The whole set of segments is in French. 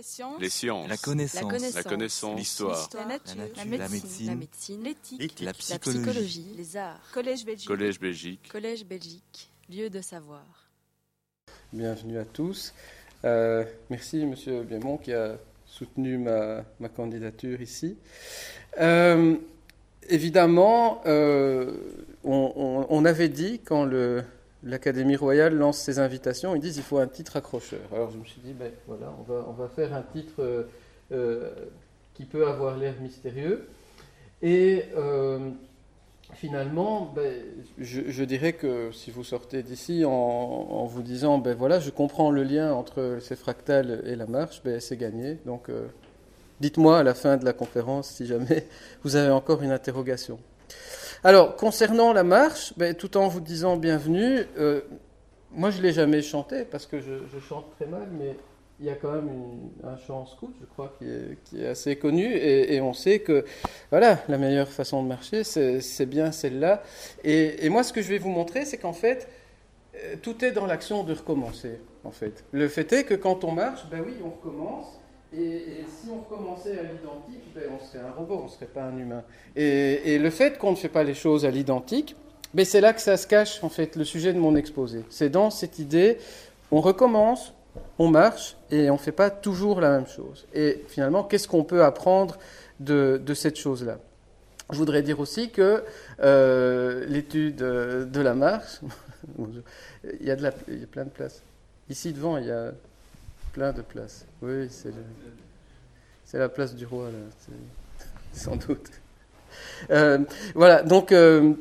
Les sciences. Les sciences. La connaissance. La connaissance. L'histoire. La nature. La nature. La médecine. médecine. L'éthique. La La psychologie. psychologie. Les arts. Collège Belgique. Collège Belgique. Collège Belgique. Lieu de savoir. Bienvenue à tous. Euh, merci Monsieur Biemont qui a soutenu ma, ma candidature ici. Euh, évidemment, euh, on, on- on avait dit quand le- l'Académie royale lance ses invitations, ils disent il faut un titre accrocheur. Alors je me suis dit, ben voilà, on va, faire un titre euh, euh, qui peut avoir l'air mystérieux. Et euh, finalement, ben, je, dirais que si vous sortez d'ici en, vous disant, ben voilà, je comprends le lien entre ces fractales et la marche, ben c'est gagné. Donc, dites-moi à la fin de la conférence si jamais vous avez encore une interrogation. Alors, concernant la marche, ben, tout en vous disant bienvenue, euh, moi je ne l'ai jamais chanté parce que je, chante très mal, mais il y a quand même une- un chant scout, je crois, qui est, assez connu, et, on sait que voilà, la meilleure façon de marcher, c'est c'est bien celle-là. Et, et moi, ce que je vais vous montrer, c'est qu'en fait, euh, tout est dans l'action de recommencer. En fait, le fait est que quand on marche, ben oui, on recommence. Et, si on recommençait à l'identique, ben on serait un robot, on ne serait pas un humain. Et, le fait qu'on ne fait pas les choses à l'identique, ben c'est là que ça se cache, en fait, le sujet de mon exposé. C'est dans cette idée, on recommence, on marche, et on ne fait pas toujours la même chose. Et finalement, qu'est-ce qu'on peut apprendre de, de cette chose-là? Je voudrais dire aussi que euh, l'étude euh, de la marche, il y, a de la, il y a plein de places. Ici devant, il y a plein de places. Oui, c'est la place du roi, là, sans doute. Euh, voilà, donc euh,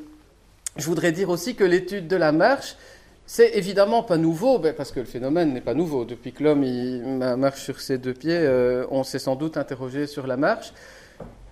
je voudrais dire aussi que l'étude de la marche, c'est évidemment pas nouveau, ben, parce que le phénomène n'est pas nouveau. Depuis que l'homme marche sur ses deux pieds, euh, on s'est sans doute interrogé sur la marche.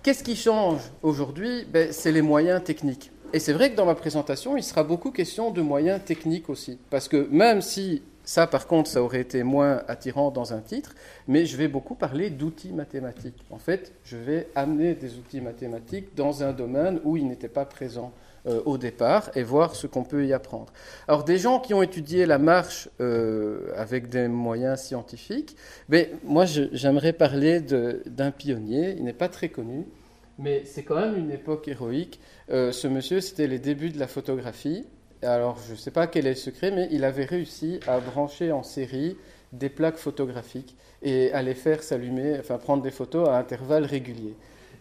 Qu'est-ce qui change aujourd'hui? Ben, C'est les moyens techniques. Et c'est vrai que dans ma présentation, il sera beaucoup question de moyens techniques aussi. Parce que même si ça, par contre, ça aurait été moins attirant dans un titre, mais je vais beaucoup parler d'outils mathématiques. En fait, je vais amener des outils mathématiques dans un domaine où ils n'étaient pas présents euh, au départ et voir ce qu'on peut y apprendre. Alors, des gens qui ont étudié la marche euh, avec des moyens scientifiques, ben, moi, j'aimerais parler d'un pionnier. Il n'est pas très connu, mais c'est quand même une époque héroïque. Euh, ce monsieur, c'était les débuts de la photographie. Alors, je ne sais pas quel est le secret, mais il avait réussi à brancher en série des plaques photographiques et à les faire s'allumer, enfin prendre des photos à intervalles réguliers.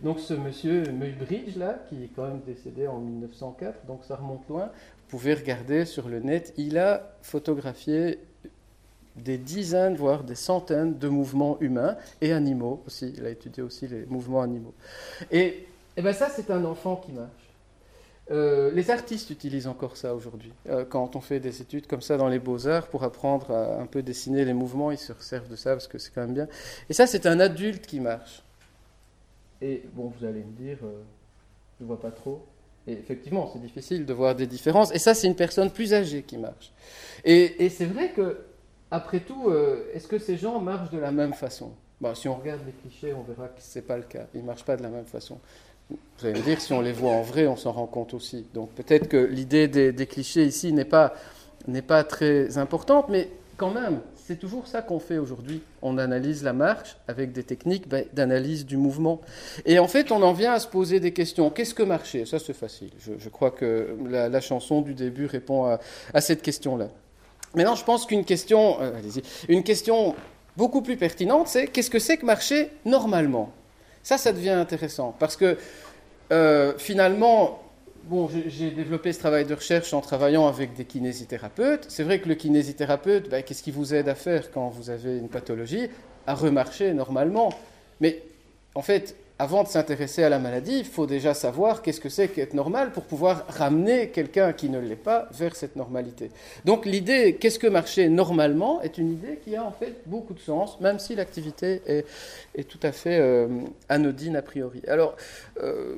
Donc ce monsieur Muybridge, là, qui est quand même décédé en 1904, donc ça remonte loin, vous pouvez regarder sur le net, il a photographié des dizaines, voire des centaines de mouvements humains et animaux aussi. Il a étudié aussi les mouvements animaux. Et, et ben ça, c'est un enfant qui marche. Euh, les artistes utilisent encore ça aujourd'hui. Euh, quand on fait des études comme ça dans les beaux-arts pour apprendre à un peu dessiner les mouvements, ils se servent de ça parce que c'est quand même bien. Et ça, c'est un adulte qui marche. Et bon, vous allez me dire, euh, je ne vois pas trop. Et effectivement, c'est difficile de voir des différences. Et ça, c'est une personne plus âgée qui marche. Et, c'est vrai que, après tout, est-ce que ces gens marchent de la même façon? Bon, Si on regarde les clichés, on verra que ce n'est pas le cas. Ils ne marchent pas de la même façon. Vous allez me dire, si on les voit en vrai, on s'en rend compte aussi. Donc peut-être que l'idée des, clichés ici n'est pas, très importante, mais quand même, c'est toujours ça qu'on fait aujourd'hui. On analyse la marche avec des techniques ben, d'analyse du mouvement. Et en fait, on en vient à se poser des questions. Qu'est-ce que marcher? Ça, c'est facile. Je, crois que la, chanson du début répond à, cette question-là. Maintenant, je pense qu'une question, euh, question beaucoup plus pertinente, c'est qu'est-ce que c'est que marcher normalement? Ça, ça devient intéressant parce que euh, finalement, bon, j'ai- développé ce travail de recherche en travaillant avec des kinésithérapeutes. C'est vrai que le kinésithérapeute, ben, qu'est-ce qui vous aide à faire quand vous avez une pathologie? À remarcher normalement. Mais en fait, avant de s'intéresser à la maladie, il faut déjà savoir qu'est-ce que c'est qu'être normal pour pouvoir ramener quelqu'un qui ne l'est pas vers cette normalité. Donc l'idée, qu'est-ce que marcher normalement, est une idée qui a en fait beaucoup de sens, même si l'activité est, tout à fait euh, anodine a priori. Alors, euh,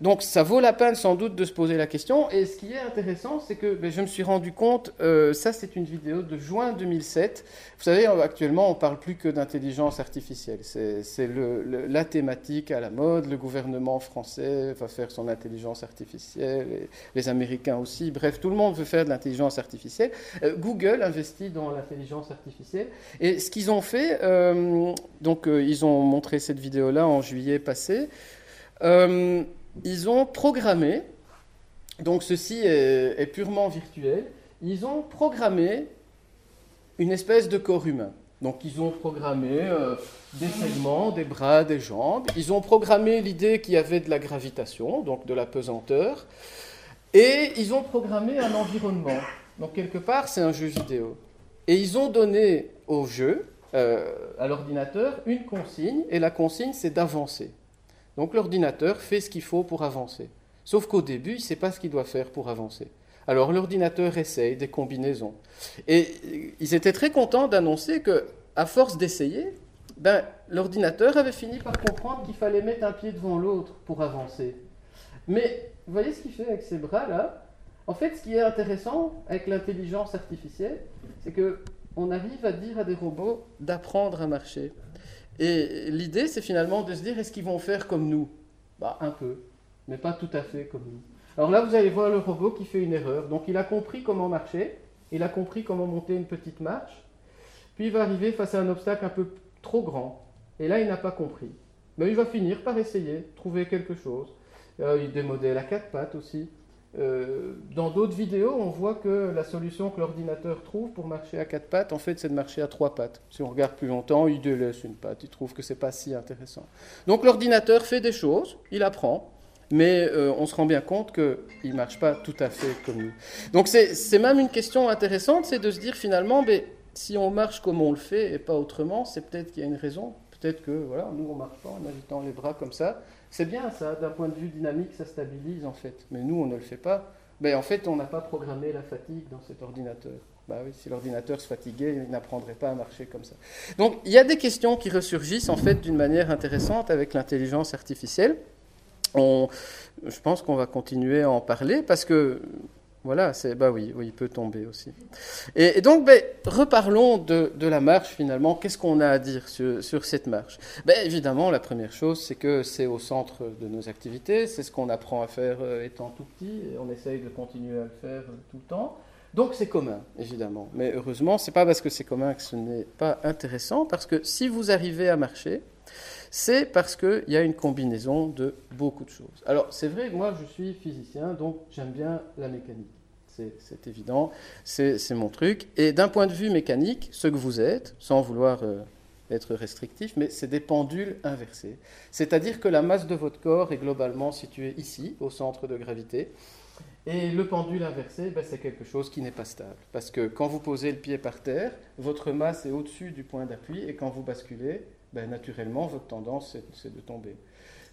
donc ça vaut la peine sans doute de se poser la question. Et ce qui est intéressant, c'est que ben, je me suis rendu compte, euh, ça c'est une vidéo de juin 2007. Vous savez, actuellement on parle plus que d'intelligence artificielle. C'est la thématique à la mode. Le gouvernement français va faire son intelligence artificielle, les Américains aussi. Bref, tout le monde veut faire de l'intelligence artificielle. Euh, Google investit dans l'intelligence artificielle. Et ce qu'ils ont fait, euh, donc ils ont montré cette vidéo-là en juillet passé ils ont programmé, donc ceci est, purement virtuel, ils ont programmé une espèce de corps humain. Donc ils ont programmé euh, des segments, des bras, des jambes. Ils ont programmé l'idée qu'il y avait de la gravitation, donc de la pesanteur. Et ils ont programmé un environnement. Donc quelque part, c'est un jeu vidéo. Et ils ont donné au jeu, euh, à l'ordinateur, une consigne. Et la consigne, c'est d'avancer. Donc l'ordinateur fait ce qu'il faut pour avancer. Sauf qu'au début, il ne sait pas ce qu'il doit faire pour avancer. Alors l'ordinateur essaye des combinaisons. Et ils étaient très contents d'annoncer que, à force d'essayer, ben, l'ordinateur avait fini par comprendre qu'il fallait mettre un pied devant l'autre pour avancer. Mais voyez ce qu'il fait avec ses bras là En fait, ce qui est intéressant avec l'intelligence artificielle, c'est que on arrive à dire à des robots d'apprendre à marcher. Et l'idée, c'est finalement de se dire, est-ce qu'ils vont faire comme nous? Bah, un peu, mais pas tout à fait comme nous. Alors là, vous allez voir le robot qui fait une erreur. Donc, il a compris comment marcher, il a compris comment monter une petite marche, puis il va arriver face à un obstacle un peu trop grand. Et là, il n'a pas compris. Mais il va finir par essayer, trouver quelque chose. Euh, modèles à quatre pattes aussi. Euh, dans d'autres vidéos, on voit que la solution que l'ordinateur trouve pour marcher à quatre pattes, en fait, c'est de marcher à trois pattes. Si on regarde plus longtemps, il délaisse une patte, il trouve que c'est pas si intéressant. Donc l'ordinateur fait des choses, il apprend, mais euh, on se rend bien compte qu'il ne marche pas tout à fait comme nous. Donc c'est même une question intéressante, c'est de se dire finalement, mais, si on marche comme on le fait et pas autrement, c'est peut-être qu'il y a une raison. Peut-être que voilà, nous on marche pas en agitant les bras comme ça, c'est bien ça, d'un point de vue dynamique, ça stabilise en fait. Mais nous, on ne le fait pas. Mais en fait, on n'a pas programmé la fatigue dans cet ordinateur. Bah oui, si l'ordinateur se fatiguait, il n'apprendrait pas à marcher comme ça. Donc, il y a des questions qui ressurgissent en fait d'une manière intéressante avec l'intelligence artificielle. On, je pense qu'on va continuer à en parler parce que voilà, c'est bah oui, oui, il peut tomber aussi. Et, donc, ben, reparlons de, la marche finalement. Qu'est-ce qu'on a à dire sur, cette marche? Ben, Évidemment, la première chose, c'est que c'est au centre de nos activités. C'est ce qu'on apprend à faire euh, étant tout petit, et on essaye de continuer à le faire euh, tout le temps. Donc c'est commun, évidemment. Mais heureusement, c'est pas parce que c'est commun que ce n'est pas intéressant, parce que si vous arrivez à marcher, c'est parce qu'il y a une combinaison de beaucoup de choses. Alors c'est vrai, moi je suis physicien, donc j'aime bien la mécanique. C'est évident, c'est mon truc. Et d'un point de vue mécanique, ce que vous êtes, sans vouloir euh, être restrictif, mais c'est des pendules inversées. C'est-à-dire que la masse de votre corps est globalement située ici, au centre de gravité. Et le pendule inversé, ben, c'est quelque chose qui n'est pas stable. Parce que quand vous posez le pied par terre, votre masse est au-dessus du point d'appui, et quand vous basculez, ben, naturellement, votre tendance, c'est de tomber.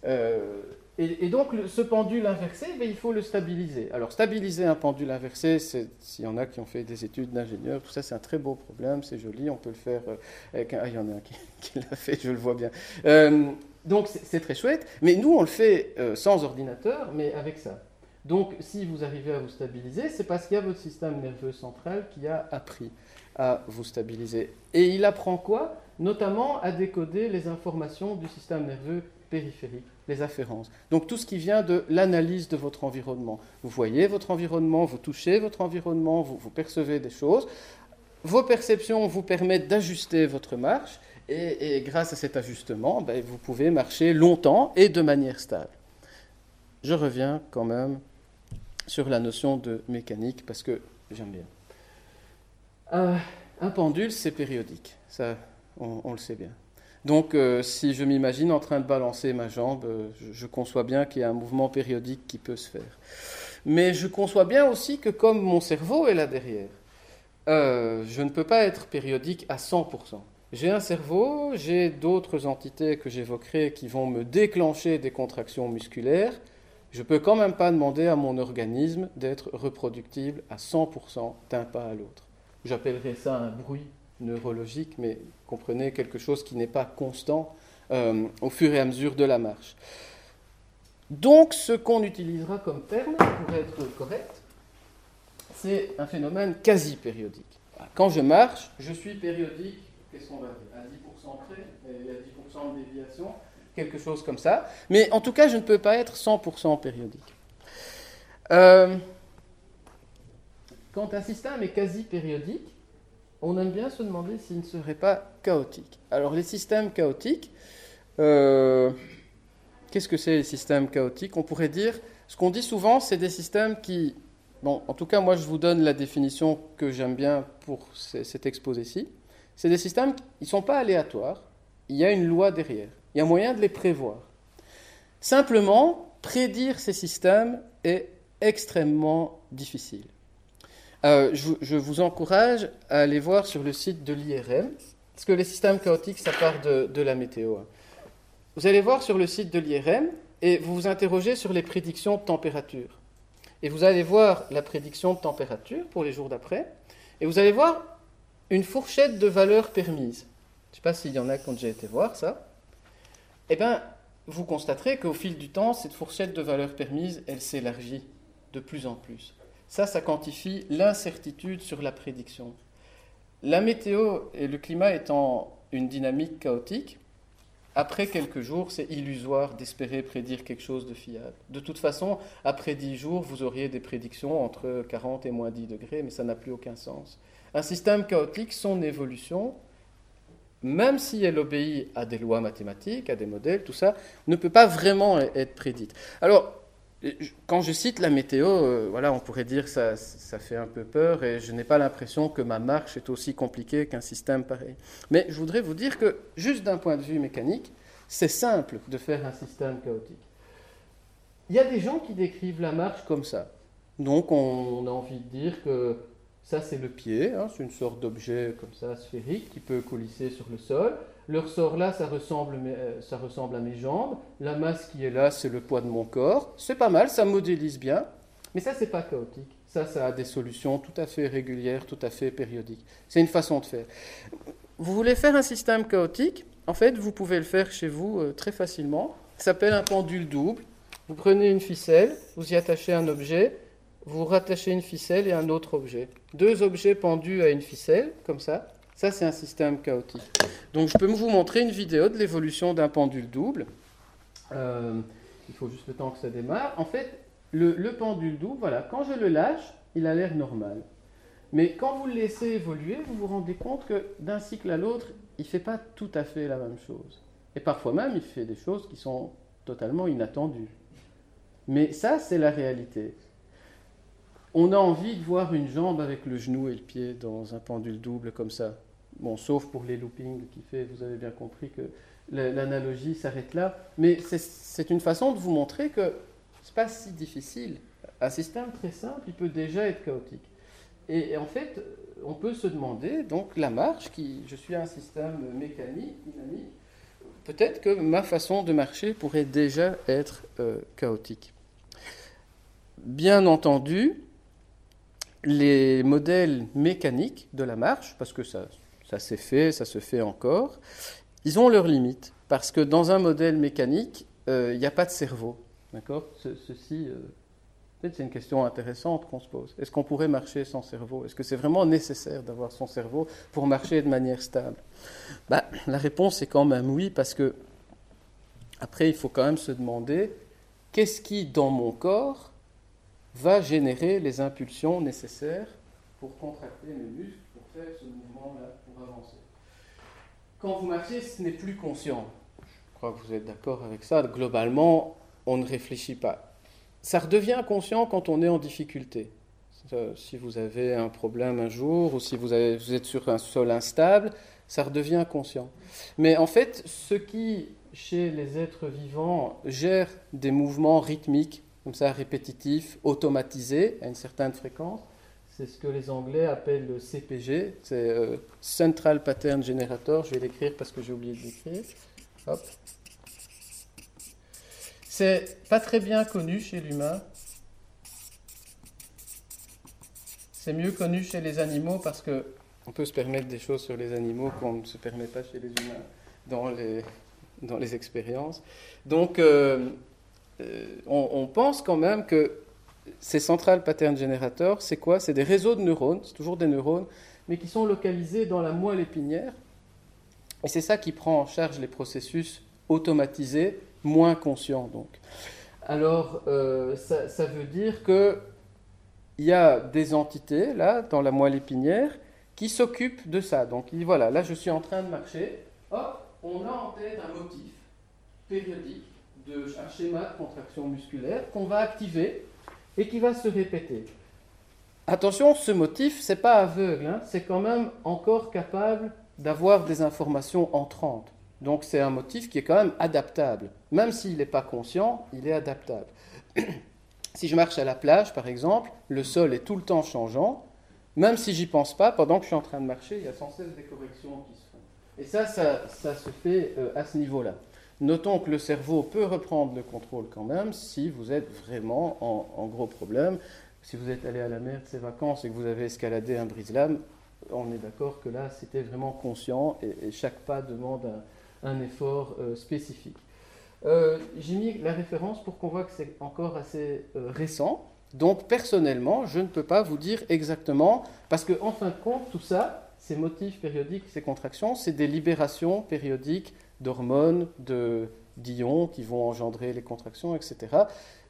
Euh, et, donc, ce pendule inversé, ben, il faut le stabiliser. Alors, stabiliser un pendule inversé, s'il y en a qui ont fait des études d'ingénieur, tout ça, c'est un très beau problème, c'est joli, on peut le faire euh, avec un... Ah, il y en a un qui, l'a fait, je le vois bien. Euh, donc, c'est très chouette, mais nous, on le fait sans ordinateur, mais avec ça. Donc, si vous arrivez à vous stabiliser, c'est parce qu'il y a votre système nerveux central qui a appris à vous stabiliser. Et il apprend quoi? Notamment à décoder les informations du système nerveux périphérique, les afférences. Donc tout ce qui vient de l'analyse de votre environnement. Vous voyez votre environnement, vous touchez votre environnement, vous, percevez des choses. Vos perceptions vous permettent d'ajuster votre marche et, grâce à cet ajustement, ben, vous pouvez marcher longtemps et de manière stable. Je reviens quand même sur la notion de mécanique parce que j'aime bien. Euh, un pendule, c'est périodique, on, le sait bien. Donc, euh, si je m'imagine en train de balancer ma jambe, euh, je, conçois bien qu'il y a un mouvement périodique qui peut se faire. Mais je conçois bien aussi que comme mon cerveau est là derrière, je ne peux pas être périodique à 100%. J'ai un cerveau, j'ai d'autres entités que j'évoquerai qui vont me déclencher des contractions musculaires, je ne peux quand même pas demander à mon organisme d'être reproductible à 100% d'un pas à l'autre. J'appellerais ça un bruit neurologique, mais comprenez quelque chose qui n'est pas constant euh, au fur et à mesure de la marche. Donc, ce qu'on utilisera comme terme pour être correct, c'est un phénomène quasi périodique. Quand je marche, je suis périodique, qu'est-ce qu'on va dire À 10% près, il y a 10% de déviation, quelque chose comme ça. Mais en tout cas, je ne peux pas être 100% périodique. Euh, quand un système est quasi périodique, on aime bien se demander s'il ne serait pas chaotique. Alors les systèmes chaotiques, euh, qu'est-ce que c'est les systèmes chaotiques? On pourrait dire, ce qu'on dit souvent, c'est des systèmes qui, bon, en tout cas moi je vous donne la définition que j'aime bien pour cet exposé-ci, c'est des systèmes, ils ne sont pas aléatoires, il y a une loi derrière, il y a moyen de les prévoir. Simplement, prédire ces systèmes est extrêmement difficile. Euh, je, vous encourage à aller voir sur le site de l'IRM, parce que les systèmes chaotiques, ça part de, la météo. Vous allez voir sur le site de l'IRM et vous vous interrogez sur les prédictions de température. Et vous allez voir la prédiction de température pour les jours d'après, et vous allez voir une fourchette de valeurs permises. Je ne sais pas s'il y en a qui ont déjà été voir ça. Eh bien, vous constaterez qu'au fil du temps, cette fourchette de valeurs permises, elle s'élargit de plus en plus. Ça, ça quantifie l'incertitude sur la prédiction. La météo et le climat étant une dynamique chaotique, après quelques jours, c'est illusoire d'espérer prédire quelque chose de fiable. De toute façon, après 10 jours, vous auriez des prédictions entre 40 et moins 10 degrés, mais ça n'a plus aucun sens. Un système chaotique, son évolution, même si elle obéit à des lois mathématiques, à des modèles, tout ça, ne peut pas vraiment être prédite. Alors, quand je cite la météo, euh, voilà, on pourrait dire que ça, ça fait un peu peur et je n'ai pas l'impression que ma marche est aussi compliquée qu'un système pareil. Mais je voudrais vous dire que, juste d'un point de vue mécanique, c'est simple de faire un système chaotique. Il y a des gens qui décrivent la marche comme ça. Donc on, a envie de dire que ça c'est le pied, hein, c'est une sorte d'objet comme ça sphérique qui peut coulisser sur le sol. Le ressort là, ça ressemble, euh, ça ressemble à mes jambes. La masse qui est là, c'est le poids de mon corps. C'est pas mal, ça modélise bien. Mais ça, c'est pas chaotique. Ça, ça a des solutions tout à fait régulières, tout à fait périodiques. C'est une façon de faire. Vous voulez faire un système chaotique? En fait, vous pouvez le faire chez vous euh, très facilement. Ça s'appelle un pendule double. Vous prenez une ficelle, vous y attachez un objet, vous rattachez une ficelle et un autre objet. Deux objets pendus à une ficelle, comme ça. Ça, c'est un système chaotique. Donc, je peux vous montrer une vidéo de l'évolution d'un pendule double. Euh, il faut juste le temps que ça démarre. En fait, le, pendule double, voilà, quand je le lâche, il a l'air normal. Mais quand vous le laissez évoluer, vous vous rendez compte que d'un cycle à l'autre, il ne fait pas tout à fait la même chose. Et parfois même, il fait des choses qui sont totalement inattendues. Mais ça, c'est la réalité. On a envie de voir une jambe avec le genou et le pied dans un pendule double comme ça. Bon, sauf pour les loopings qui fait, vous avez bien compris que l'analogie s'arrête là. Mais c'est une façon de vous montrer que ce n'est pas si difficile. Un système très simple, il peut déjà être chaotique. Et, en fait, on peut se demander, donc la marche, qui, je suis un système mécanique, dynamique, peut-être que ma façon de marcher pourrait déjà être euh, chaotique. Bien entendu, les modèles mécaniques de la marche, parce que ça, ça s'est fait, ça se fait encore. Ils ont leurs limites, parce que dans un modèle mécanique, euh, il n'y a pas de cerveau. D'accord? Ceci, euh, peut-être c'est une question intéressante qu'on se pose. Est-ce qu'on pourrait marcher sans cerveau? Est-ce que c'est vraiment nécessaire d'avoir son cerveau pour marcher de manière stable? Bah, La réponse est quand même oui, parce que après, il faut quand même se demander qu'est-ce qui, dans mon corps, va générer les impulsions nécessaires pour contracter mes muscles, pour faire ce mouvement-là? Avancer. Quand vous marchez, ce n'est plus conscient. Je crois que vous êtes d'accord avec ça. Globalement, on ne réfléchit pas. Ça redevient conscient quand on est en difficulté. Si vous avez un problème un jour ou si vous, vous êtes sur un sol instable, ça redevient conscient. Mais en fait, ce qui, chez les êtres vivants, gère des mouvements rythmiques, comme ça, répétitifs, automatisés, à une certaine fréquence, c'est ce que les Anglais appellent le CPG, c'est euh, Central Pattern Generator. Je vais l'écrire parce que j'ai oublié de l'écrire. Hop. C'est pas très bien connu chez l'humain. C'est mieux connu chez les animaux parce que on peut se permettre des choses sur les animaux qu'on ne se permet pas chez les humains dans les, dans les expériences. Donc, euh, on, pense quand même que ces centrales pattern générateurs, c'est quoi? C'est des réseaux de neurones, c'est toujours des neurones, mais qui sont localisés dans la moelle épinière. Et c'est ça qui prend en charge les processus automatisés, moins conscients donc. Alors, euh, ça, veut dire qu'il y a des entités, là, dans la moelle épinière, qui s'occupent de ça. Donc, voilà, là, je suis en train de marcher. Hop, on a en tête un motif périodique, de, un schéma de contraction musculaire qu'on va activer et qui va se répéter. Attention, ce motif, c'est pas aveugle, hein, c'est quand même encore capable d'avoir des informations entrantes. Donc c'est un motif qui est quand même adaptable. Même s'il n'est pas conscient, il est adaptable. si je marche à la plage, par exemple, le sol est tout le temps changeant. Même si j'y pense pas, pendant que je suis en train de marcher, il y a sans cesse des corrections qui se font. Et ça, ça, se fait euh, à ce niveau-là. Notons que le cerveau peut reprendre le contrôle quand même si vous êtes vraiment en, gros problème. Si vous êtes allé à la mer de ces vacances et que vous avez escaladé un brise-lame, on est d'accord que là, c'était vraiment conscient et, chaque pas demande un, effort euh, spécifique. Euh, j'ai mis la référence pour qu'on voit que c'est encore assez euh, récent. Donc, personnellement, je ne peux pas vous dire exactement, parce qu'en en fin de compte, tout ça, ces motifs périodiques, ces contractions, c'est des libérations périodiques d'hormones, de d'ions qui vont engendrer les contractions, etc.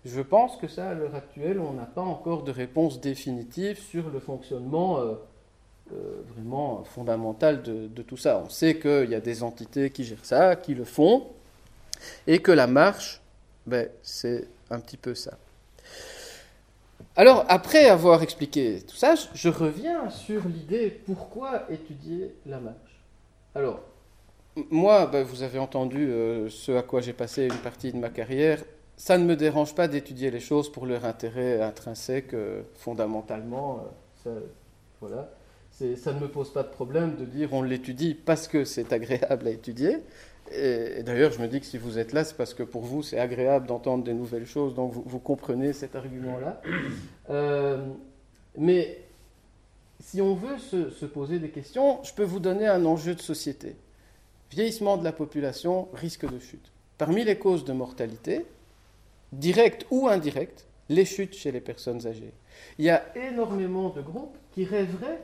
Je pense que ça, à l'heure actuelle, on n'a pas encore de réponse définitive sur le fonctionnement euh, euh, vraiment fondamental de, tout ça. On sait qu'il y a des entités qui gèrent ça, qui le font, et que la marche, ben, c'est un petit peu ça. Alors, après avoir expliqué tout ça, je reviens sur l'idée pourquoi étudier la marche? Alors, moi, ben, vous avez entendu euh, ce à quoi j'ai passé une partie de ma carrière. Ça ne me dérange pas d'étudier les choses pour leur intérêt intrinsèque, euh, fondamentalement. Euh, voilà. Ça ne me pose pas de problème de dire on l'étudie parce que c'est agréable à étudier. Et, d'ailleurs, je me dis que si vous êtes là, c'est parce que pour vous, c'est agréable d'entendre des nouvelles choses, donc vous, comprenez cet argument-là. mais si on veut se poser des questions, je peux vous donner un enjeu de société. Vieillissement de la population, risque de chute. Parmi les causes de mortalité, directes ou indirectes, les chutes chez les personnes âgées. Il y a énormément de groupes qui rêveraient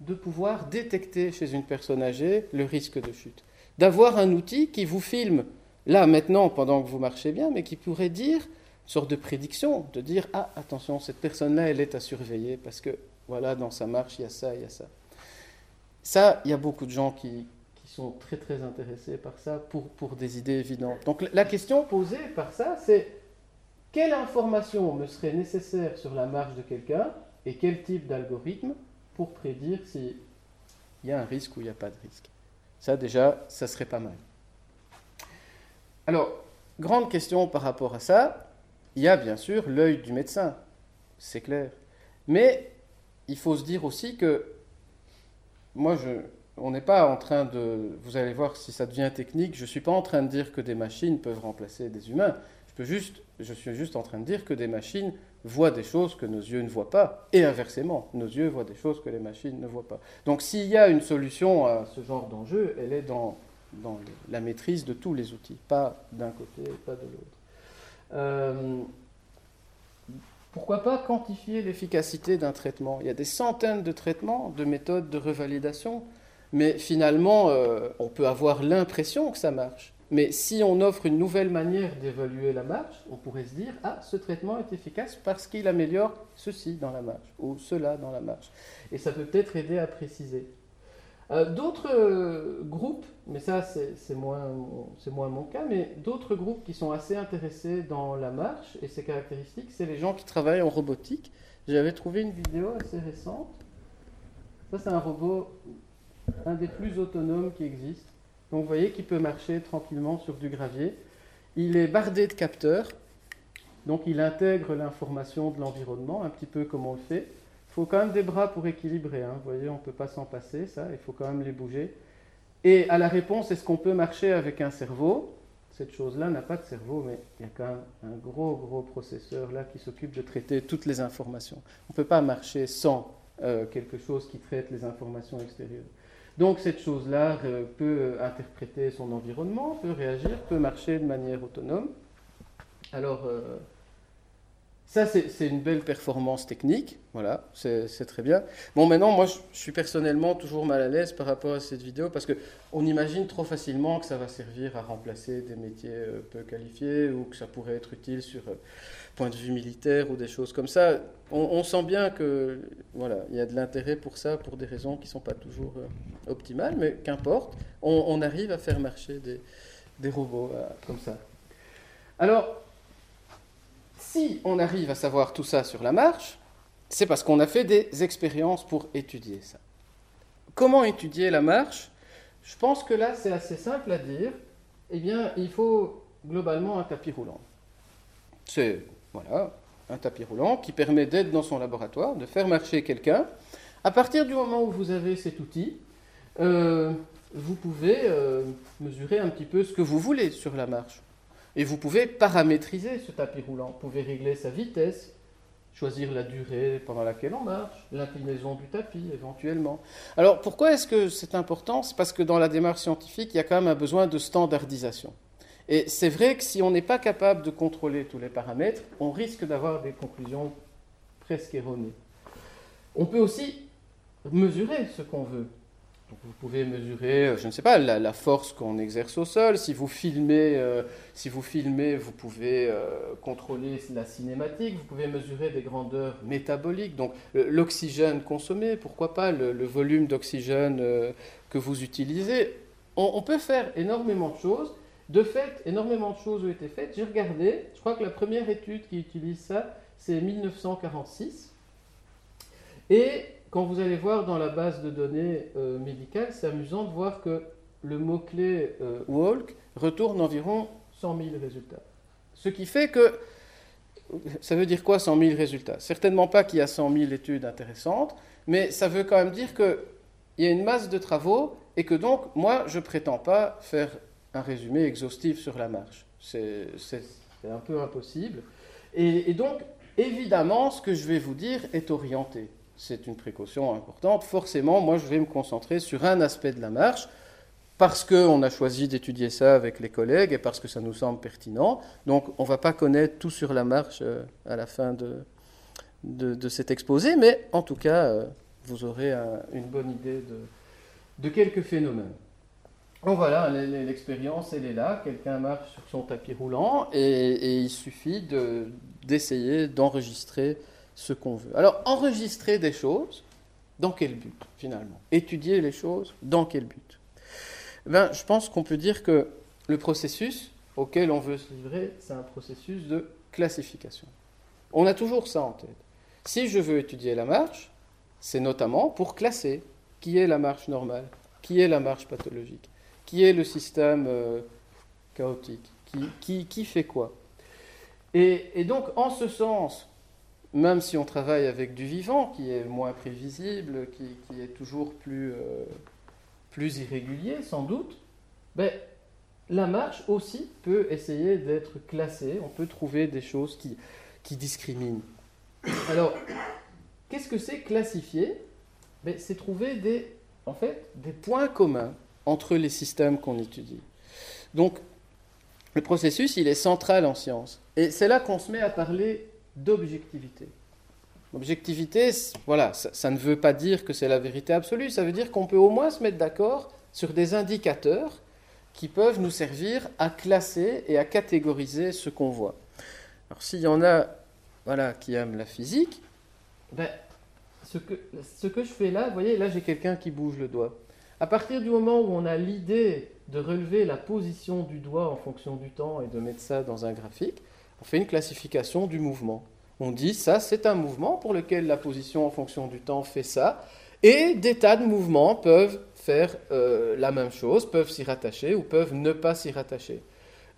de pouvoir détecter chez une personne âgée le risque de chute. D'avoir un outil qui vous filme, là, maintenant, pendant que vous marchez bien, mais qui pourrait dire, une sorte de prédiction, de dire, ah, attention, cette personne-là, elle est à surveiller, parce que, voilà, dans sa marche, il y a ça, il y a ça. Ça, il y a beaucoup de gens qui, sont très très intéressés par ça pour, pour des idées évidentes. Donc la question posée par ça, c'est quelle information me serait nécessaire sur la marge de quelqu'un et quel type d'algorithme pour prédire s'il y a un risque ou il n'y a pas de risque? Ça déjà, ça serait pas mal. Alors, grande question par rapport à ça, il y a bien sûr l'œil du médecin, c'est clair. Mais il faut se dire aussi que moi, je, on n'est pas en train de, vous allez voir si ça devient technique, je ne suis pas en train de dire que des machines peuvent remplacer des humains. Je, suis juste en train de dire que des machines voient des choses que nos yeux ne voient pas, et inversement, nos yeux voient des choses que les machines ne voient pas. Donc s'il y a une solution à ce genre d'enjeu, elle est dans, dans, la maîtrise de tous les outils, pas d'un côté et pas de l'autre. Euh, pourquoi pas quantifier l'efficacité d'un traitement? Il y a des centaines de traitements, de méthodes de revalidation mais finalement, euh, on peut avoir l'impression que ça marche. Mais si on offre une nouvelle manière d'évaluer la marche, on pourrait se dire ah ce traitement est efficace parce qu'il améliore ceci dans la marche ou cela dans la marche. Et ça peut peut-être aider à préciser. Euh, d'autres euh, groupes, mais ça c'est moins, moins mon cas, mais d'autres groupes qui sont assez intéressés dans la marche et ses caractéristiques, c'est les gens qui travaillent en robotique. J'avais trouvé une vidéo assez récente. Ça c'est un robot un des plus autonomes qui existent. Donc vous voyez qu'il peut marcher tranquillement sur du gravier. Il est bardé de capteurs, donc il intègre l'information de l'environnement, un petit peu comme on le fait. Il faut quand même des bras pour équilibrer, hein. vous voyez, on ne peut pas s'en passer, ça, il faut quand même les bouger. Et à la réponse, est-ce qu'on peut marcher avec un cerveau? Cette chose-là n'a pas de cerveau, mais il y a quand même un gros, gros processeur là qui s'occupe de traiter toutes les informations. On ne peut pas marcher sans euh, quelque chose qui traite les informations extérieures. Donc cette chose-là euh, peut interpréter son environnement, peut réagir, peut marcher de manière autonome. Alors, euh, ça, c'est une belle performance technique, voilà, c'est très bien. Bon, maintenant, moi, je, suis personnellement toujours mal à l'aise par rapport à cette vidéo parce qu'on imagine trop facilement que ça va servir à remplacer des métiers euh, peu qualifiés ou que ça pourrait être utile sur euh, point de vue militaire ou des choses comme ça. On, sent bien que, voilà, il y a de l'intérêt pour ça pour des raisons qui ne sont pas toujours euh, optimales, mais qu'importe, on, arrive à faire marcher des, des robots comme ça. Alors, si on arrive à savoir tout ça sur la marche, c'est parce qu'on a fait des expériences pour étudier ça. Comment étudier la marche? Je pense que là, c'est assez simple à dire. Eh bien, il faut globalement un tapis roulant. C'est voilà, un tapis roulant qui permet d'être dans son laboratoire, de faire marcher quelqu'un. À partir du moment où vous avez cet outil, euh, vous pouvez euh, mesurer un petit peu ce que vous voulez sur la marche. Et vous pouvez paramétriser ce tapis roulant. Vous pouvez régler sa vitesse, choisir la durée pendant laquelle on marche, l'inclinaison du tapis éventuellement. Alors pourquoi est-ce que c'est important? C'est parce que dans la démarche scientifique, il y a quand même un besoin de standardisation. Et c'est vrai que si on n'est pas capable de contrôler tous les paramètres, on risque d'avoir des conclusions presque erronées. On peut aussi mesurer ce qu'on veut vous pouvez mesurer, euh, je ne sais pas, la, force qu'on exerce au sol. Si vous filmez, euh, si vous, filmez vous pouvez euh, contrôler la cinématique. Vous pouvez mesurer des grandeurs métaboliques, donc l'oxygène consommé, pourquoi pas, le, volume d'oxygène que vous utilisez. On, peut faire énormément de choses. De fait, énormément de choses ont été faites. J'ai regardé, je crois que la première étude qui utilise ça, c'est 1946. Et quand vous allez voir dans la base de données euh, médicale, c'est amusant de voir que le mot-clé euh, walk retourne environ 100 000 résultats. Ce qui fait que, ça veut dire quoi 100 000 résultats? Certainement pas qu'il y a 100 000 études intéressantes, mais ça veut quand même dire qu'il y a une masse de travaux et que donc, moi, je ne prétends pas faire un résumé exhaustif sur la marche. C'est un peu impossible. et donc, évidemment, ce que je vais vous dire est orienté c'est une précaution importante. Forcément, moi, je vais me concentrer sur un aspect de la marche parce qu'on a choisi d'étudier ça avec les collègues et parce que ça nous semble pertinent. Donc, on ne va pas connaître tout sur la marche euh, à la fin de, de, cet exposé, mais en tout cas, euh, vous aurez une bonne idée de, quelques phénomènes. Donc voilà, l'expérience, elle est là. Quelqu'un marche sur son tapis roulant et il suffit d'essayer d'enregistrer ce qu'on veut. Alors, enregistrer des choses, dans quel but finalement? Étudier les choses, dans quel but? Ben, Je pense qu'on peut dire que le processus auquel on veut se livrer, c'est un processus de classification. On a toujours ça en tête. Si je veux étudier la marche, c'est notamment pour classer qui est la marche normale, qui est la marche pathologique, qui est le système euh, chaotique, qui, qui, fait quoi. Et donc, en ce sens, même si on travaille avec du vivant, qui est moins prévisible, qui, est toujours plus, euh, plus irrégulier, sans doute, ben, la marche aussi peut essayer d'être classée. On peut trouver des choses qui, qui discriminent. Alors, qu'est-ce que c'est classifier? Ben, C'est trouver des, en fait, des points communs entre les systèmes qu'on étudie. Donc, le processus, il est central en science. Et c'est là qu'on se met à parler d'objectivité. Objectivité, voilà, ça, ne veut pas dire que c'est la vérité absolue, ça veut dire qu'on peut au moins se mettre d'accord sur des indicateurs qui peuvent nous servir à classer et à catégoriser ce qu'on voit. Alors s'il y en a voilà, qui aiment la physique, ben, ce, que, ce que je fais là, vous voyez, là j'ai quelqu'un qui bouge le doigt. À partir du moment où on a l'idée de relever la position du doigt en fonction du temps et de mettre ça dans un graphique, on fait une classification du mouvement. On dit ça, c'est un mouvement pour lequel la position en fonction du temps fait ça, et des tas de mouvements peuvent faire euh, la même chose, peuvent s'y rattacher ou peuvent ne pas s'y rattacher.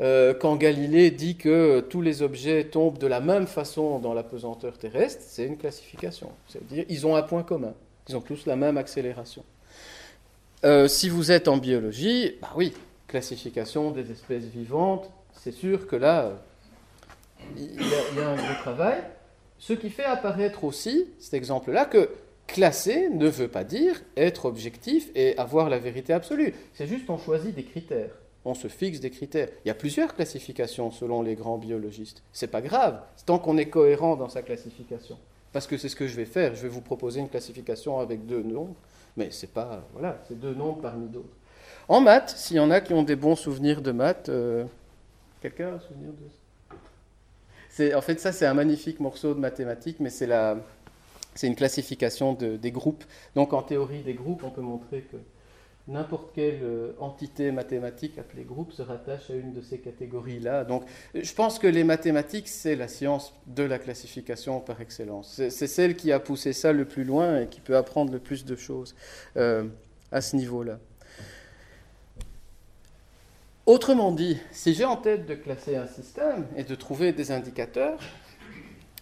Euh, quand Galilée dit que tous les objets tombent de la même façon dans la pesanteur terrestre, c'est une classification. C'est-à-dire ils ont un point commun, ils ont tous la même accélération. Euh, si vous êtes en biologie, bah oui, classification des espèces vivantes, c'est sûr que là, il y, a, un gros travail. Ce qui fait apparaître aussi, cet exemple-là, que classer ne veut pas dire être objectif et avoir la vérité absolue. C'est juste on choisit des critères. On se fixe des critères. Il y a plusieurs classifications selon les grands biologistes. C'est pas grave, tant qu'on est cohérent dans sa classification. Parce que c'est ce que je vais faire. Je vais vous proposer une classification avec deux nombres, mais c'est pas voilà, c'est deux nombres parmi d'autres. En maths, s'il y en a qui ont des bons souvenirs de maths, euh, quelqu'un a un souvenir de ça? En fait, ça c'est un magnifique morceau de mathématiques, mais c'est la, c'est une classification des groupes. Donc en théorie des groupes, on peut montrer que n'importe quelle euh, entité mathématique appelée groupe se rattache à une de ces catégories-là. Donc je pense que les mathématiques, c'est la science de la classification par excellence. C'est celle qui a poussé ça le plus loin et qui peut apprendre le plus de choses euh, à ce niveau-là. Autrement dit, si j'ai en tête de classer un système et de trouver des indicateurs,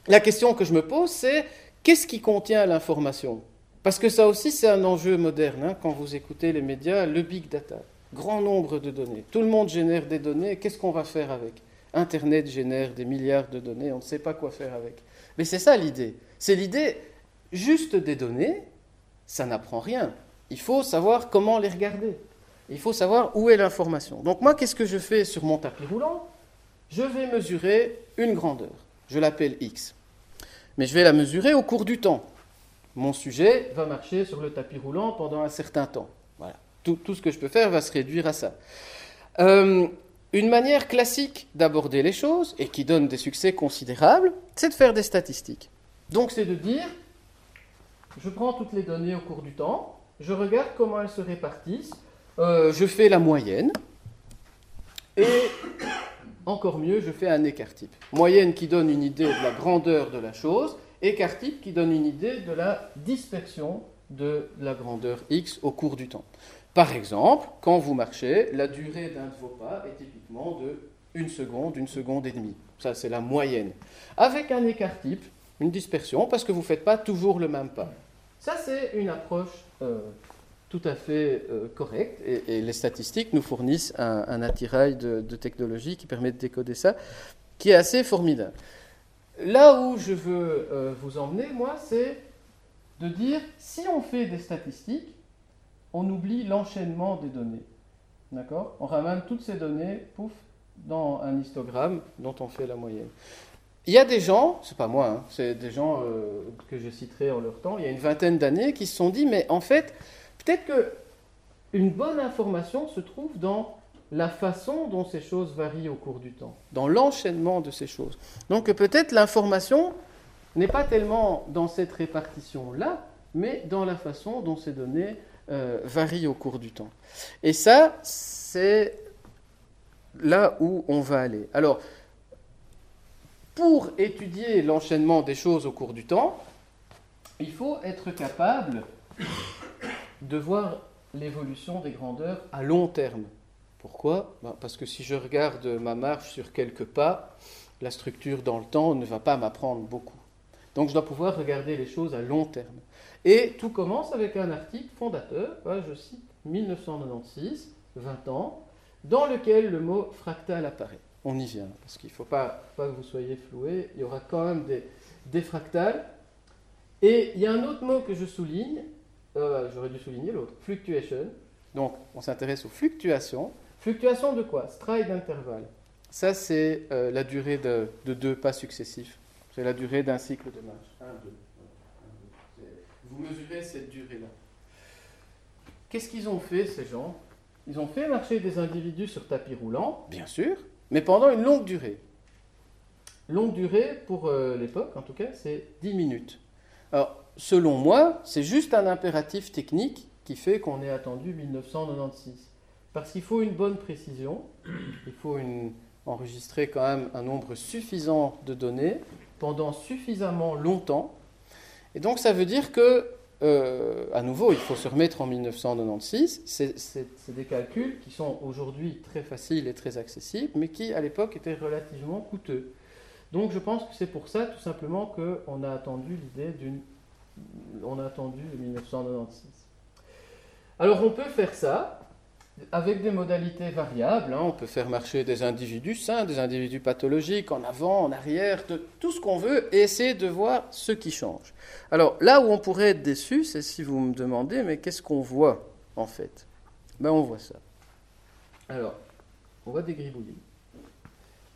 la question que je me pose, c'est qu'est-ce qui contient l'information? Parce que ça aussi, c'est un enjeu moderne. Hein, quand vous écoutez les médias, le big data, grand nombre de données. Tout le monde génère des données. Qu'est-ce qu'on va faire avec? Internet génère des milliards de données. On ne sait pas quoi faire avec. Mais c'est ça l'idée. C'est l'idée juste des données. Ça n'apprend rien. Il faut savoir comment les regarder. Il faut savoir où est l'information. Donc moi, qu'est-ce que je fais sur mon tapis roulant? Je vais mesurer une grandeur. Je l'appelle x. Mais je vais la mesurer au cours du temps. Mon sujet va marcher sur le tapis roulant pendant un certain temps. Voilà. Tout, ce que je peux faire va se réduire à ça. Euh, une manière classique d'aborder les choses, et qui donne des succès considérables, c'est de faire des statistiques. Donc c'est de dire, je prends toutes les données au cours du temps, je regarde comment elles se répartissent, euh, je fais la moyenne, et encore mieux, je fais un écart type. Moyenne qui donne une idée de la grandeur de la chose, écart type qui donne une idée de la dispersion de la grandeur x au cours du temps. Par exemple, quand vous marchez, la durée d'un de vos pas est typiquement de une seconde, une seconde et demie. Ça, c'est la moyenne. Avec un écart type, une dispersion, parce que vous ne faites pas toujours le même pas. Ça, c'est une approche euh, tout à fait euh, correct et, les statistiques nous fournissent un, attirail de, technologie qui permet de décoder ça, qui est assez formidable. Là où je veux euh, vous emmener, moi, c'est de dire si on fait des statistiques, on oublie l'enchaînement des données. D'accord? On ramène toutes ces données, pouf, dans un histogramme dont on fait la moyenne. Il y a des gens, c'est pas moi, hein, c'est des gens euh, que je citerai en leur temps, il y a une vingtaine d'années, qui se sont dit, mais en fait, Peut-être qu'une bonne information se trouve dans la façon dont ces choses varient au cours du temps, dans l'enchaînement de ces choses. Donc peut-être l'information n'est pas tellement dans cette répartition-là, mais dans la façon dont ces données euh, varient au cours du temps. Et ça, c'est là où on va aller. Alors, pour étudier l'enchaînement des choses au cours du temps, il faut être capable de voir l'évolution des grandeurs à long terme. Pourquoi? Ben, Parce que si je regarde ma marche sur quelques pas, la structure dans le temps ne va pas m'apprendre beaucoup. Donc je dois pouvoir regarder les choses à long terme. Et tout commence avec un article fondateur, je cite 1996, 20 ans, dans lequel le mot fractal apparaît. On y vient, parce qu'il ne faut pas, que vous soyez floués, il y aura quand même des, des fractales. Et il y a un autre mot que je souligne, euh, j'aurais dû souligner l'autre. Fluctuation. Donc, on s'intéresse aux fluctuations. Fluctuation de quoi? Stride intervalle. Ça, c'est euh, la durée de, deux pas successifs. C'est la durée d'un cycle de marche. 1, 2. Vous mesurez cette durée-là. Qu'est-ce qu'ils ont fait, ces gens? Ils ont fait marcher des individus sur tapis roulant, bien sûr, mais pendant une longue durée. Longue durée, pour euh, l'époque en tout cas, c'est 10 minutes. Alors, selon moi, c'est juste un impératif technique qui fait qu'on ait attendu 1996. Parce qu'il faut une bonne précision, il faut enregistrer quand même un nombre suffisant de données pendant suffisamment longtemps. Et donc ça veut dire que, euh, à nouveau, il faut se remettre en 1996. C'est des calculs qui sont aujourd'hui très faciles et très accessibles, mais qui à l'époque étaient relativement coûteux. Donc je pense que c'est pour ça tout simplement qu'on a attendu l'idée d'une on a attendu 1996. Alors on peut faire ça avec des modalités variables. Hein. On peut faire marcher des individus sains, des individus pathologiques, en avant, en arrière, de tout ce qu'on veut, et essayer de voir ce qui change. Alors là où on pourrait être déçu, c'est si vous me demandez, mais qu'est-ce qu'on voit en fait? Ben on voit ça. Alors, on voit des.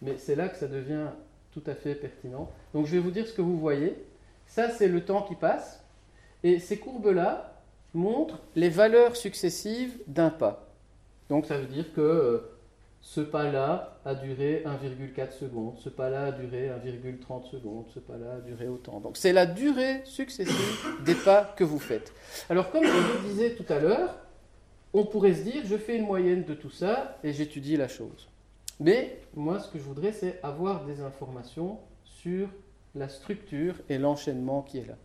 Mais c'est là que ça devient tout à fait pertinent. Donc je vais vous dire ce que vous voyez. Ça, c'est le temps qui passe. Et ces courbes-là montrent les valeurs successives d'un pas. Donc ça veut dire que euh, ce pas-là a duré 1,4 secondes, ce pas-là a duré 1,30 secondes, ce pas-là a duré autant. Donc c'est la durée successive des pas que vous faites. Alors comme je le disais tout à l'heure, on pourrait se dire, je fais une moyenne de tout ça et j'étudie la chose. Mais moi, ce que je voudrais, c'est avoir des informations sur la structure et l'enchaînement qui est là.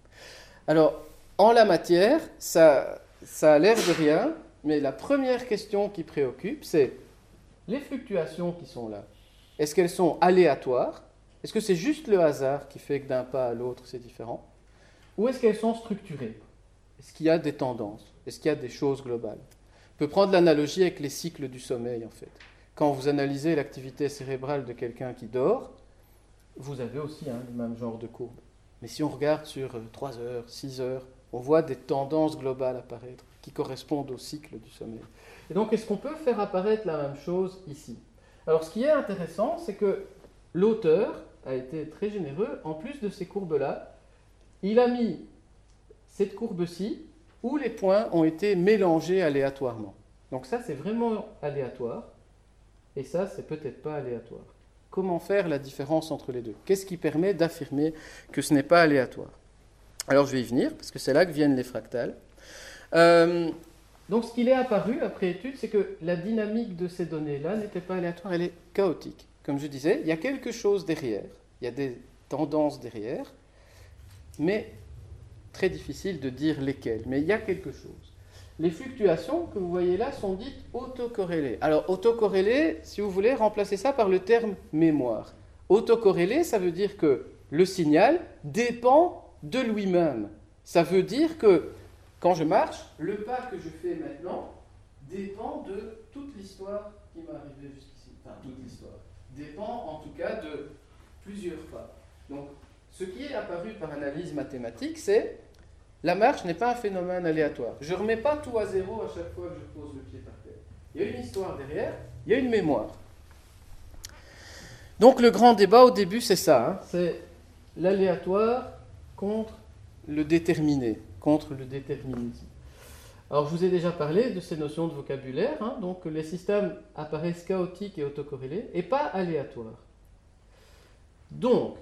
Alors, en la matière, ça, ça a l'air de rien, mais la première question qui préoccupe, c'est les fluctuations qui sont là. Est-ce qu'elles sont aléatoires? Est-ce que c'est juste le hasard qui fait que d'un pas à l'autre c'est différent? Ou est-ce qu'elles sont structurées? Est-ce qu'il y a des tendances? Est-ce qu'il y a des choses globales? On peut prendre l'analogie avec les cycles du sommeil en fait. Quand vous analysez l'activité cérébrale de quelqu'un qui dort, vous avez aussi hein, le même genre de courbe. Mais si on regarde sur 3 euh, heures, 6 heures, on voit des tendances globales apparaître qui correspondent au cycle du sommeil. Et donc, est-ce qu'on peut faire apparaître la même chose ici? Alors, ce qui est intéressant, c'est que l'auteur a été très généreux. En plus de ces courbes-là, il a mis cette courbe-ci où les points ont été mélangés aléatoirement. Donc ça, c'est vraiment aléatoire. Et ça, c'est peut-être pas aléatoire. Comment faire la différence entre les deux Qu'est-ce qui permet d'affirmer que ce n'est pas aléatoire? Alors je vais y venir, parce que c'est là que viennent les fractales. Euh, donc ce qu'il est apparu après étude, c'est que la dynamique de ces données-là n'était pas aléatoire, elle est chaotique. Comme je disais, il y a quelque chose derrière, il y a des tendances derrière, mais très difficile de dire lesquelles. Mais il y a quelque chose les fluctuations que vous voyez là sont dites autocorrélées. Alors autocorrélées, si vous voulez, remplacer ça par le terme mémoire. Autocorrélé, ça veut dire que le signal dépend de lui-même. Ça veut dire que quand je marche, le pas que je fais maintenant dépend de toute l'histoire qui m'est arrivée jusqu'ici. Enfin, toute l'histoire. Dépend en tout cas de plusieurs pas. Donc, ce qui est apparu par analyse mathématique, c'est la marche n'est pas un phénomène aléatoire. Je ne remets pas tout à zéro à chaque fois que je pose le pied par terre. Il y a une histoire derrière, il y a une mémoire. Donc le grand débat au début, c'est ça, hein. c'est l'aléatoire contre le déterminé, contre le déterminisme. Alors je vous ai déjà parlé de ces notions de vocabulaire, hein. donc les systèmes apparaissent chaotiques et autocorrélés, et pas aléatoires. Donc,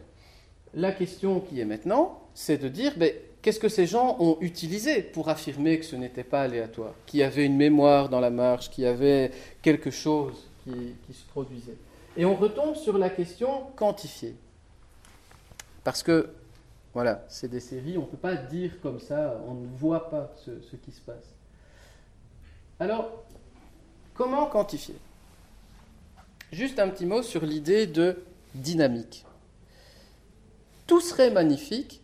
la question qui est maintenant, c'est de dire, ben, qu'est-ce que ces gens ont utilisé pour affirmer que ce n'était pas aléatoire, qu'il y avait une mémoire dans la marche, qu'il y avait quelque chose qui, se produisait? Et on retombe sur la question quantifiée. Parce que, voilà, c'est des séries, on ne peut pas dire comme ça, on ne voit pas ce, ce qui se passe. Alors, comment quantifier? Juste un petit mot sur l'idée de dynamique. Tout serait magnifique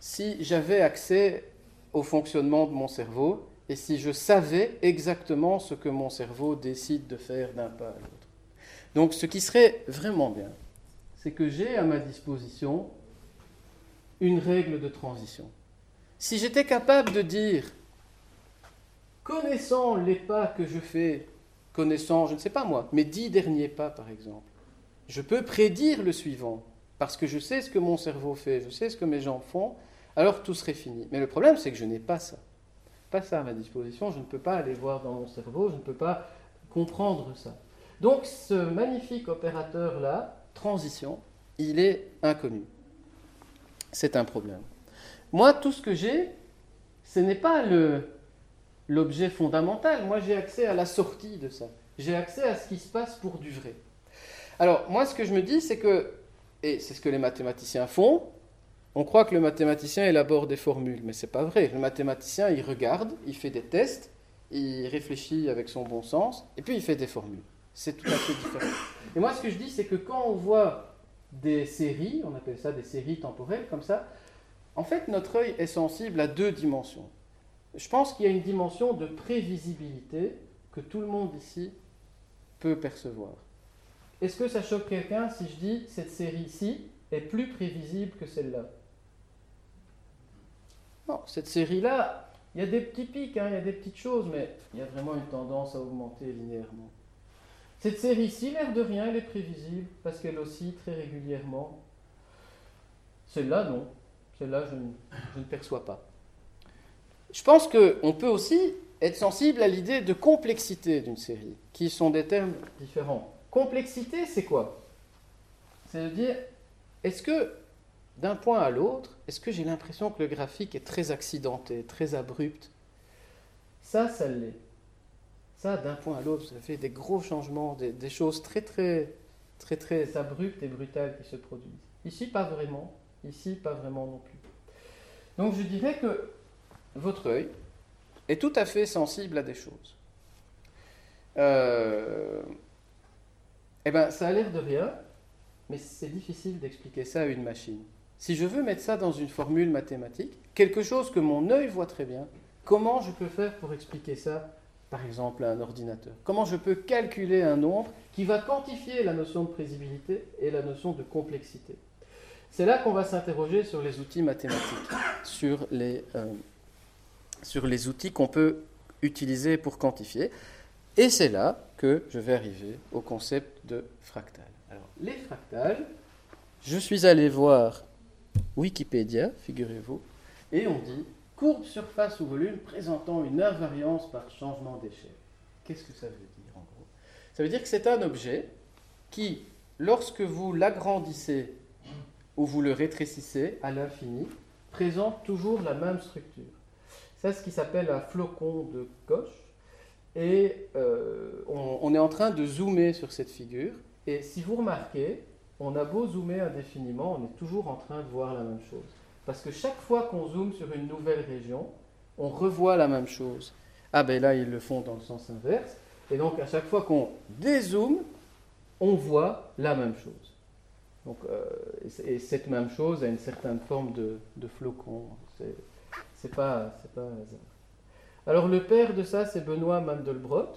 si j'avais accès au fonctionnement de mon cerveau et si je savais exactement ce que mon cerveau décide de faire d'un pas à l'autre. Donc ce qui serait vraiment bien, c'est que j'ai à ma disposition une règle de transition. Si j'étais capable de dire, connaissant les pas que je fais, connaissant, je ne sais pas moi, mes dix derniers pas par exemple, je peux prédire le suivant, parce que je sais ce que mon cerveau fait, je sais ce que mes jambes font, alors tout serait fini. Mais le problème, c'est que je n'ai pas ça. Pas ça à ma disposition, je ne peux pas aller voir dans mon cerveau, je ne peux pas comprendre ça. Donc ce magnifique opérateur-là, transition, il est inconnu. C'est un problème. Moi, tout ce que j'ai, ce n'est pas l'objet fondamental. Moi, j'ai accès à la sortie de ça. J'ai accès à ce qui se passe pour du vrai. Alors, moi, ce que je me dis, c'est que, et c'est ce que les mathématiciens font, on croit que le mathématicien élabore des formules, mais c'est pas vrai. Le mathématicien, il regarde, il fait des tests, il réfléchit avec son bon sens, et puis il fait des formules. C'est tout à fait différent. Et moi, ce que je dis, c'est que quand on voit des séries, on appelle ça des séries temporelles comme ça, en fait, notre œil est sensible à deux dimensions. Je pense qu'il y a une dimension de prévisibilité que tout le monde ici peut percevoir. Est-ce que ça choque quelqu'un si je dis cette série-ci est plus prévisible que celle-là? Non, cette série-là, il y a des petits pics, hein, il y a des petites choses, mais il y a vraiment une tendance à augmenter linéairement. Cette série-ci, l'air de rien, elle est prévisible parce qu'elle oscille très régulièrement. Celle-là, non. Celle-là, je, je, ne perçois pas. Je pense qu'on peut aussi être sensible à l'idée de complexité d'une série, qui sont des termes différents. Complexité, c'est quoi? C'est-à-dire, est-ce que d'un point à l'autre, est-ce que j'ai l'impression que le graphique est très accidenté, très abrupt? Ça, ça l'est. Ça, d'un point à l'autre, ça fait des gros changements, des, choses très, très, très, très abruptes et brutales qui se produisent. Ici, pas vraiment. Ici, pas vraiment non plus. Donc, je dirais que votre œil est tout à fait sensible à des choses. Euh, eh bien, ça a l'air de rien, mais c'est difficile d'expliquer ça à une machine. Si je veux mettre ça dans une formule mathématique, quelque chose que mon œil voit très bien, comment je peux faire pour expliquer ça, par exemple, à un ordinateur? Comment je peux calculer un nombre qui va quantifier la notion de prévisibilité et la notion de complexité? C'est là qu'on va s'interroger sur les outils mathématiques, sur les, euh, sur les outils qu'on peut utiliser pour quantifier. Et c'est là que je vais arriver au concept de fractal. Alors, les fractales, je suis allé voir Wikipédia, figurez-vous, et on dit courbe, surface ou volume présentant une invariance par changement d'échelle. Qu'est-ce que ça veut dire en gros? Ça veut dire que c'est un objet qui, lorsque vous l'agrandissez ou vous le rétrécissez à l'infini, présente toujours la même structure. C'est ce qui s'appelle un flocon de Koch. Et euh, on, on, est en train de zoomer sur cette figure. Et si vous remarquez, on a beau zoomer indéfiniment, on est toujours en train de voir la même chose. Parce que chaque fois qu'on zoome sur une nouvelle région, on revoit la même chose. Ah ben là, ils le font dans le sens inverse. Et donc, à chaque fois qu'on dézoome, on voit la même chose. Donc, euh, et cette même chose a une certaine forme de, flocon. C'est pas, pas. Alors, le père de ça, c'est Benoît Mandelbrot,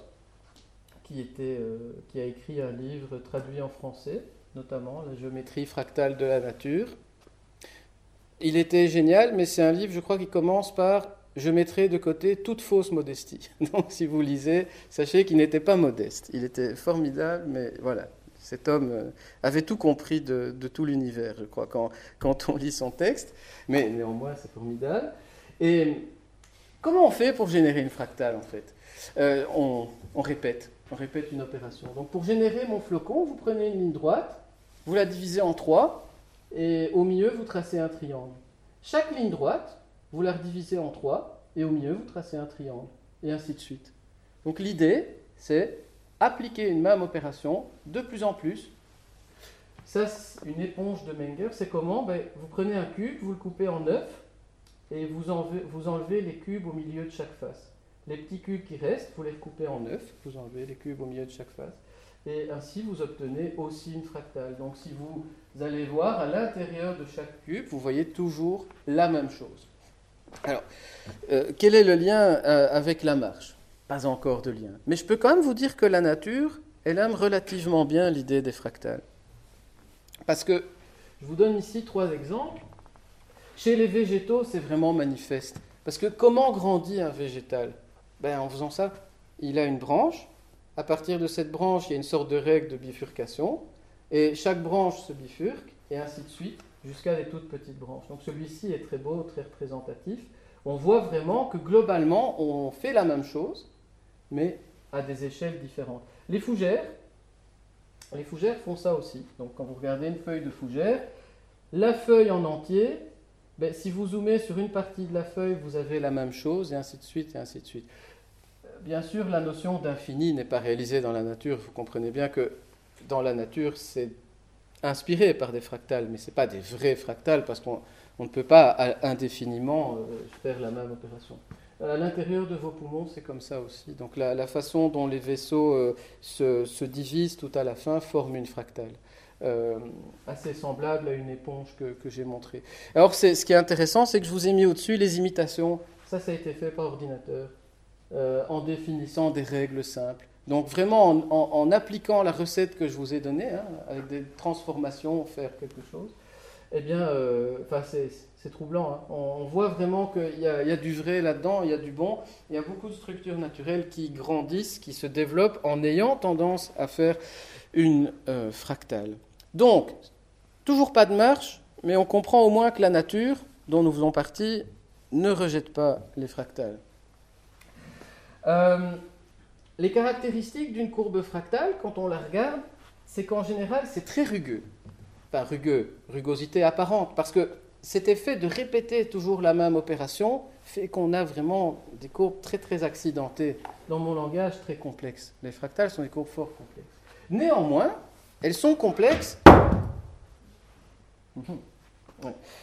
qui, était, euh, qui a écrit un livre traduit en français notamment, la géométrie fractale de la nature. Il était génial, mais c'est un livre, je crois, qui commence par Je mettrai de côté toute fausse modestie. Donc, si vous lisez, sachez qu'il n'était pas modeste. Il était formidable, mais voilà, cet homme euh, avait tout compris de, tout l'univers, je crois, quand, on lit son texte. Mais néanmoins, c'est formidable. Et comment on fait pour générer une fractale, en fait? Euh, on répète. On répète une opération. Donc pour générer mon flocon, vous prenez une ligne droite, vous la divisez en trois, et au milieu, vous tracez un triangle. Chaque ligne droite, vous la redivisez en trois, et au milieu, vous tracez un triangle, et ainsi de suite. Donc l'idée, c'est appliquer une même opération de plus en plus. Ça, une éponge de Menger, c'est comment? Ben, Vous prenez un cube, vous le coupez en neuf, et vous enlevez, vous enlevez les cubes au milieu de chaque face. Les petits cubes qui restent, vous les coupez en neuf, vous enlevez les cubes au milieu de chaque face et ainsi vous obtenez aussi une fractale. Donc si vous allez voir à l'intérieur de chaque cube, vous voyez toujours la même chose. Alors, euh, quel est le lien euh, avec la marche? Pas encore de lien. Mais je peux quand même vous dire que la nature, elle aime relativement bien l'idée des fractales. Parce que, je vous donne ici trois exemples. Chez les végétaux, c'est vraiment manifeste. Parce que comment grandit un végétal? Ben, En faisant ça, il a une branche, à partir de cette branche, il y a une sorte de règle de bifurcation, et chaque branche se bifurque, et ainsi de suite, jusqu'à des toutes petites branches. Donc celui-ci est très beau, très représentatif. On voit vraiment que globalement, on fait la même chose, mais à des échelles différentes. Les fougères, les fougères font ça aussi. Donc quand vous regardez une feuille de fougère, la feuille en entier, ben, si vous zoomez sur une partie de la feuille, vous avez la même chose, et ainsi de suite, et ainsi de suite bien sûr, la notion d'infini n'est pas réalisée dans la nature. Vous comprenez bien que dans la nature, c'est inspiré par des fractales, mais ce pas des vrais fractales parce qu'on ne peut pas indéfiniment euh, faire la même opération. À l'intérieur de vos poumons, c'est comme ça aussi. Donc la, façon dont les vaisseaux euh, se, divisent tout à la fin forme une fractale. Euh, assez semblable à une éponge que, que j'ai montrée. Alors ce qui est intéressant, c'est que je vous ai mis au-dessus les imitations. Ça, ça a été fait par ordinateur. Euh, en définissant des règles simples. Donc vraiment en, appliquant la recette que je vous ai donnée, hein, avec des transformations, faire quelque chose. eh bien, euh, c'est troublant. Hein. On, voit vraiment qu'il y, a du vrai là-dedans, il y a du bon. Il y a beaucoup de structures naturelles qui grandissent, qui se développent en ayant tendance à faire une euh, fractale. Donc, toujours pas de marche, mais on comprend au moins que la nature, dont nous faisons partie, ne rejette pas les fractales. Euh, les caractéristiques d'une courbe fractale, quand on la regarde, c'est qu'en général, c'est très rugueux. Pas rugueux, rugosité apparente, parce que cet effet de répéter toujours la même opération fait qu'on a vraiment des courbes très très accidentées. Dans mon langage, très complexes. Les fractales sont des courbes fort complexes. Néanmoins, elles sont complexes, mhm.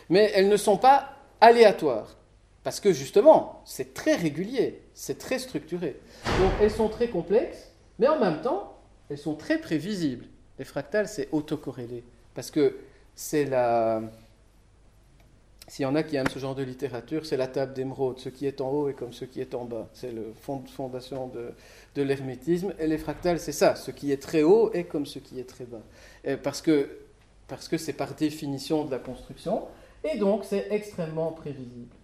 mais elles ne sont pas aléatoires. Parce que justement, c'est très régulier, c'est très structuré. Donc elles sont très complexes, mais en même temps, elles sont très prévisibles. Les fractales, c'est autocorrélé. Parce que c'est la. S'il y en a qui aiment ce genre de littérature, c'est la table d'émeraude. Ce qui est en haut est comme ce qui est en bas. C'est la fondation de, l'hermétisme. Et les fractales, c'est ça. Ce qui est très haut est comme ce qui est très bas. parce que c'est par définition de la construction. Et donc, c'est extrêmement prévisible.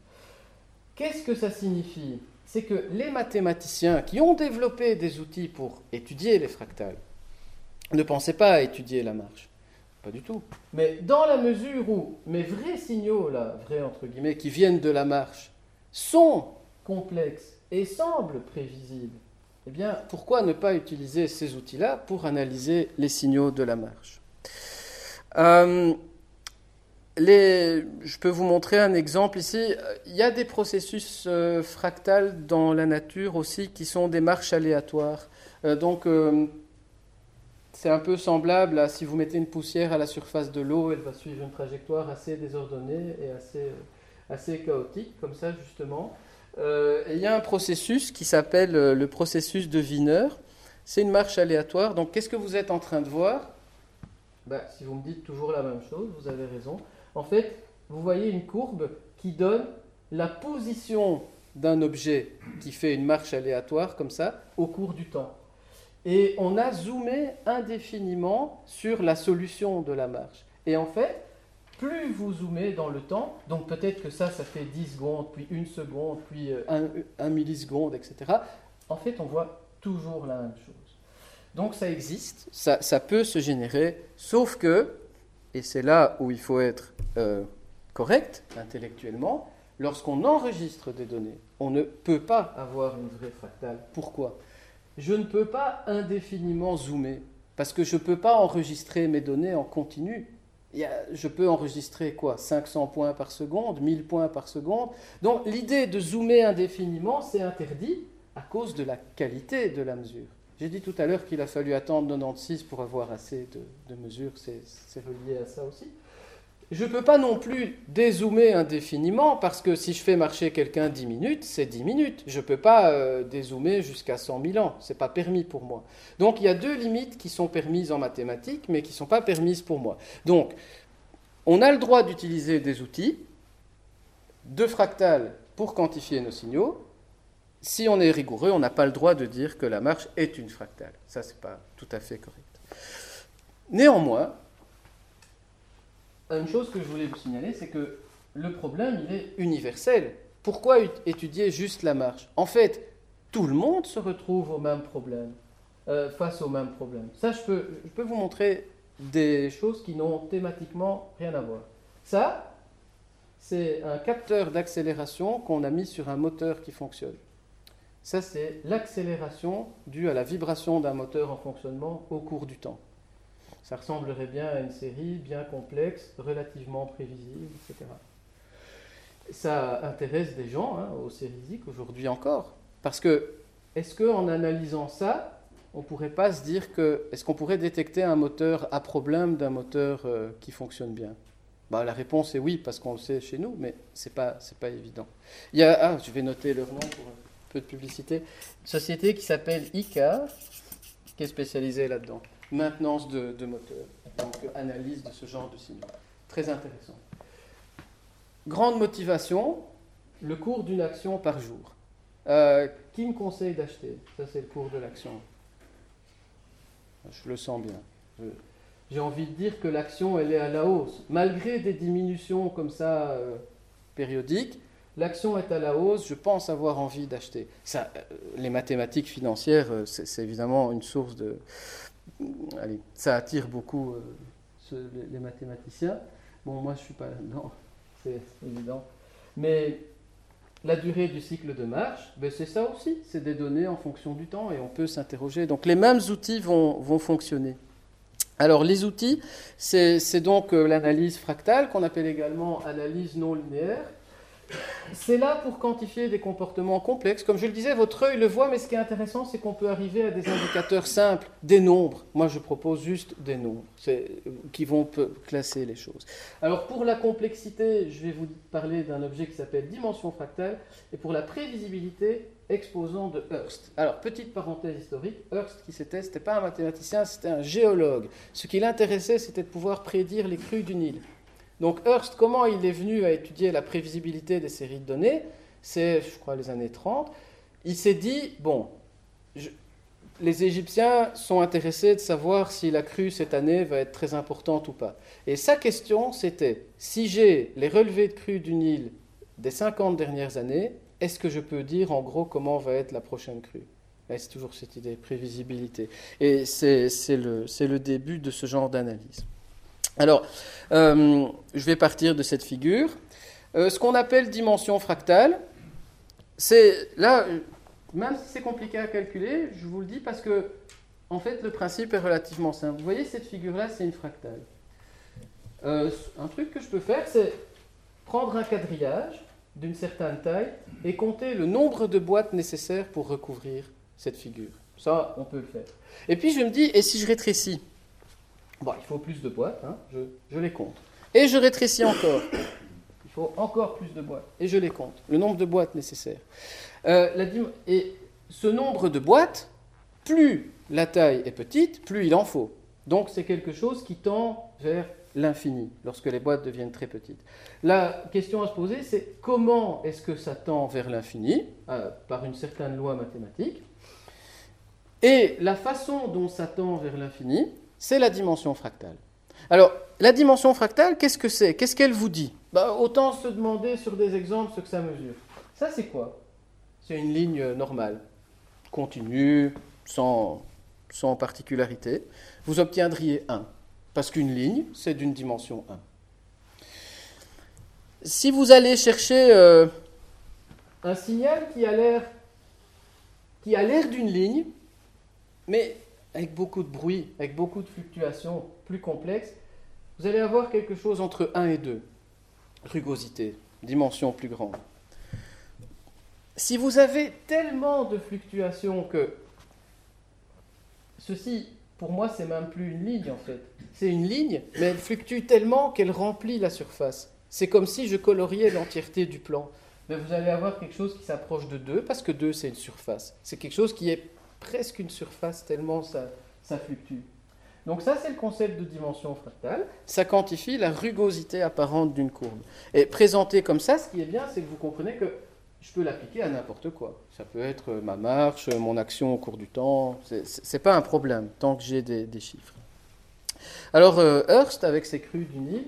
Qu'est-ce que ça signifie? C'est que les mathématiciens qui ont développé des outils pour étudier les fractales ne pensaient pas à étudier la marche. Pas du tout. Mais dans la mesure où mes vrais signaux, là, vrais entre guillemets, qui viennent de la marche, sont complexes et semblent prévisibles, eh bien, pourquoi ne pas utiliser ces outils-là pour analyser les signaux de la marche? Euh, je peux vous montrer un exemple ici. Il y a des processus euh, fractales dans la nature aussi qui sont des marches aléatoires. Euh, donc, euh, c'est un peu semblable à si vous mettez une poussière à la surface de l'eau, elle va suivre une trajectoire assez désordonnée et assez, assez chaotique, comme ça justement. il y a un processus qui s'appelle le processus de Wiener. C'est une marche aléatoire. Donc, qu'est-ce que vous êtes en train de voir? Ben, Si vous me dites toujours la même chose, vous avez raison. En fait, vous voyez une courbe qui donne la position d'un objet qui fait une marche aléatoire comme ça au cours du temps. Et on a zoomé indéfiniment sur la solution de la marche. Et en fait, plus vous zoomez dans le temps, donc peut-être que ça, ça fait 10 secondes, puis une seconde, puis 1 milliseconde, etc. En fait, on voit toujours la même chose. Donc ça existe, ça, ça peut se générer, sauf que et c'est là où il faut être euh, correct intellectuellement, lorsqu'on enregistre des données, on ne peut pas avoir une vraie fractale. Pourquoi? Je ne peux pas indéfiniment zoomer, parce que je ne peux pas enregistrer mes données en continu. je peux enregistrer quoi? 500 points par seconde, 1000 points par seconde. Donc l'idée de zoomer indéfiniment, c'est interdit à cause de la qualité de la mesure. J'ai dit tout à l'heure qu'il a fallu attendre 96 pour avoir assez de, mesures, c'est relié à ça aussi. Je ne peux pas non plus dézoomer indéfiniment parce que si je fais marcher quelqu'un 10 minutes, c'est 10 minutes. Je ne peux pas euh, dézoomer jusqu'à 100 000 ans. Ce n'est pas permis pour moi. Donc il y a deux limites qui sont permises en mathématiques mais qui ne sont pas permises pour moi. Donc on a le droit d'utiliser des outils de fractales pour quantifier nos signaux si on est rigoureux, on n'a pas le droit de dire que la marche est une fractale. Ça, n'est pas tout à fait correct. Néanmoins, une chose que je voulais vous signaler, c'est que le problème, il est universel. Pourquoi étudier juste la marche? En fait, tout le monde se retrouve au même problème, euh, face au même problème. Ça, je peux, je peux vous montrer des choses qui n'ont thématiquement rien à voir. Ça, c'est un capteur d'accélération qu'on a mis sur un moteur qui fonctionne. Ça, c'est l'accélération due à la vibration d'un moteur en fonctionnement au cours du temps. Ça ressemblerait bien à une série bien complexe, relativement prévisible, etc. Ça intéresse des gens hein, au sérisique aujourd'hui encore. Parce que, est-ce qu'en analysant ça, on ne pourrait pas se dire que. Est-ce qu'on pourrait détecter un moteur à problème d'un moteur euh, qui fonctionne bien? Bah, La réponse est oui, parce qu'on le sait chez nous, mais ce n'est pas, pas évident. Il y a, ah, je vais noter leur nom pour de publicité. Une société qui s'appelle ICAR, qui est spécialisée là-dedans. Maintenance de, de moteurs, donc analyse de ce genre de signaux. Très intéressant. Grande motivation, le cours d'une action par jour. Euh, qui me conseille d'acheter? Ça, c'est le cours de l'action. Je le sens bien. j'ai envie de dire que l'action, elle est à la hausse. Malgré des diminutions comme ça euh, périodiques, l'action est à la hausse, je pense avoir envie d'acheter. Euh, les mathématiques financières, euh, c'est, évidemment une source de... Allez, ça attire beaucoup ce- les, mathématiciens. Bon, moi, je suis pas là-dedans, c'est évident. Mais la durée du cycle de marche, ben, c'est ça aussi, c'est des données en fonction du temps et on peut s'interroger. Donc les mêmes outils vont, vont fonctionner. Alors les outils, c'est donc euh, l'analyse fractale qu'on appelle également analyse non linéaire. C'est là pour quantifier des comportements complexes. Comme je le disais, votre œil le voit, mais ce qui est intéressant, c'est qu'on peut arriver à des indicateurs simples, des nombres. Moi, je propose juste des nombres qui vont classer les choses. Alors pour la complexité, je vais vous parler d'un objet qui s'appelle dimension fractale, et pour la prévisibilité, exposant de Hearst. Alors petite parenthèse historique, Hearst qui c'était, c'était pas un mathématicien, c'était un géologue. Ce qui l'intéressait, c'était de pouvoir prédire les crues du Nil. Donc Hearst, comment il est venu à étudier la prévisibilité des séries de données? C'est, je crois, les années 30. Il s'est dit, bon, les Égyptiens sont intéressés de savoir si la crue cette année va être très importante ou pas. Et sa question, c'était, si j'ai les relevés de crue du Nil des 50 dernières années, est-ce que je peux dire en gros comment va être la prochaine crue? C'est toujours cette idée, prévisibilité. Et c'est le début de ce genre d'analyse. Alors, euh, je vais partir de cette figure. Euh, ce qu'on appelle dimension fractale, c'est là, même si c'est compliqué à calculer, je vous le dis parce que, en fait, le principe est relativement simple. Vous voyez, cette figure-là, c'est une fractale. Euh, un truc que je peux faire, c'est prendre un quadrillage d'une certaine taille et compter le nombre de boîtes nécessaires pour recouvrir cette figure. Ça, on peut le faire. Et puis je me dis, et si je rétrécis? Bon, il faut plus de boîtes, hein, je, je les compte. Et je rétrécis encore. Il faut encore plus de boîtes. Et je les compte. Le nombre de boîtes nécessaires. Euh, la et ce nombre de boîtes, plus la taille est petite, plus il en faut. Donc c'est quelque chose qui tend vers l'infini lorsque les boîtes deviennent très petites. La question à se poser, c'est comment est-ce que ça tend vers l'infini euh, par une certaine loi mathématique Et la façon dont ça tend vers l'infini, c'est la dimension fractale. Alors, la dimension fractale, qu'est-ce que c'est? Qu'est-ce qu'elle vous dit? Bah, Autant se demander sur des exemples ce que ça mesure. Ça, c'est quoi? C'est une ligne normale, continue, sans, particularité. Vous obtiendriez 1, parce qu'une ligne, c'est d'une dimension 1. Si vous allez chercher euh, un signal qui a l'air qui a l'air d'une ligne, mais avec beaucoup de bruit, avec beaucoup de fluctuations plus complexes, vous allez avoir quelque chose entre 1 et 2. Rugosité, dimension plus grande. Si vous avez tellement de fluctuations que ceci, pour moi, c'est même plus une ligne en fait. C'est une ligne, mais elle fluctue tellement qu'elle remplit la surface. C'est comme si je coloriais l'entièreté du plan. Mais vous allez avoir quelque chose qui s'approche de 2, parce que 2, c'est une surface. C'est quelque chose qui est presque une surface, tellement ça, ça fluctue. Donc ça, c'est le concept de dimension fractale. Ça quantifie la rugosité apparente d'une courbe. Et présenté comme ça, ce qui est bien, c'est que vous comprenez que je peux l'appliquer à n'importe quoi. Ça peut être ma marche, mon action au cours du temps. C'est n'est pas un problème, tant que j'ai des, chiffres. Alors, euh, Hearst, avec ses crues du Nil,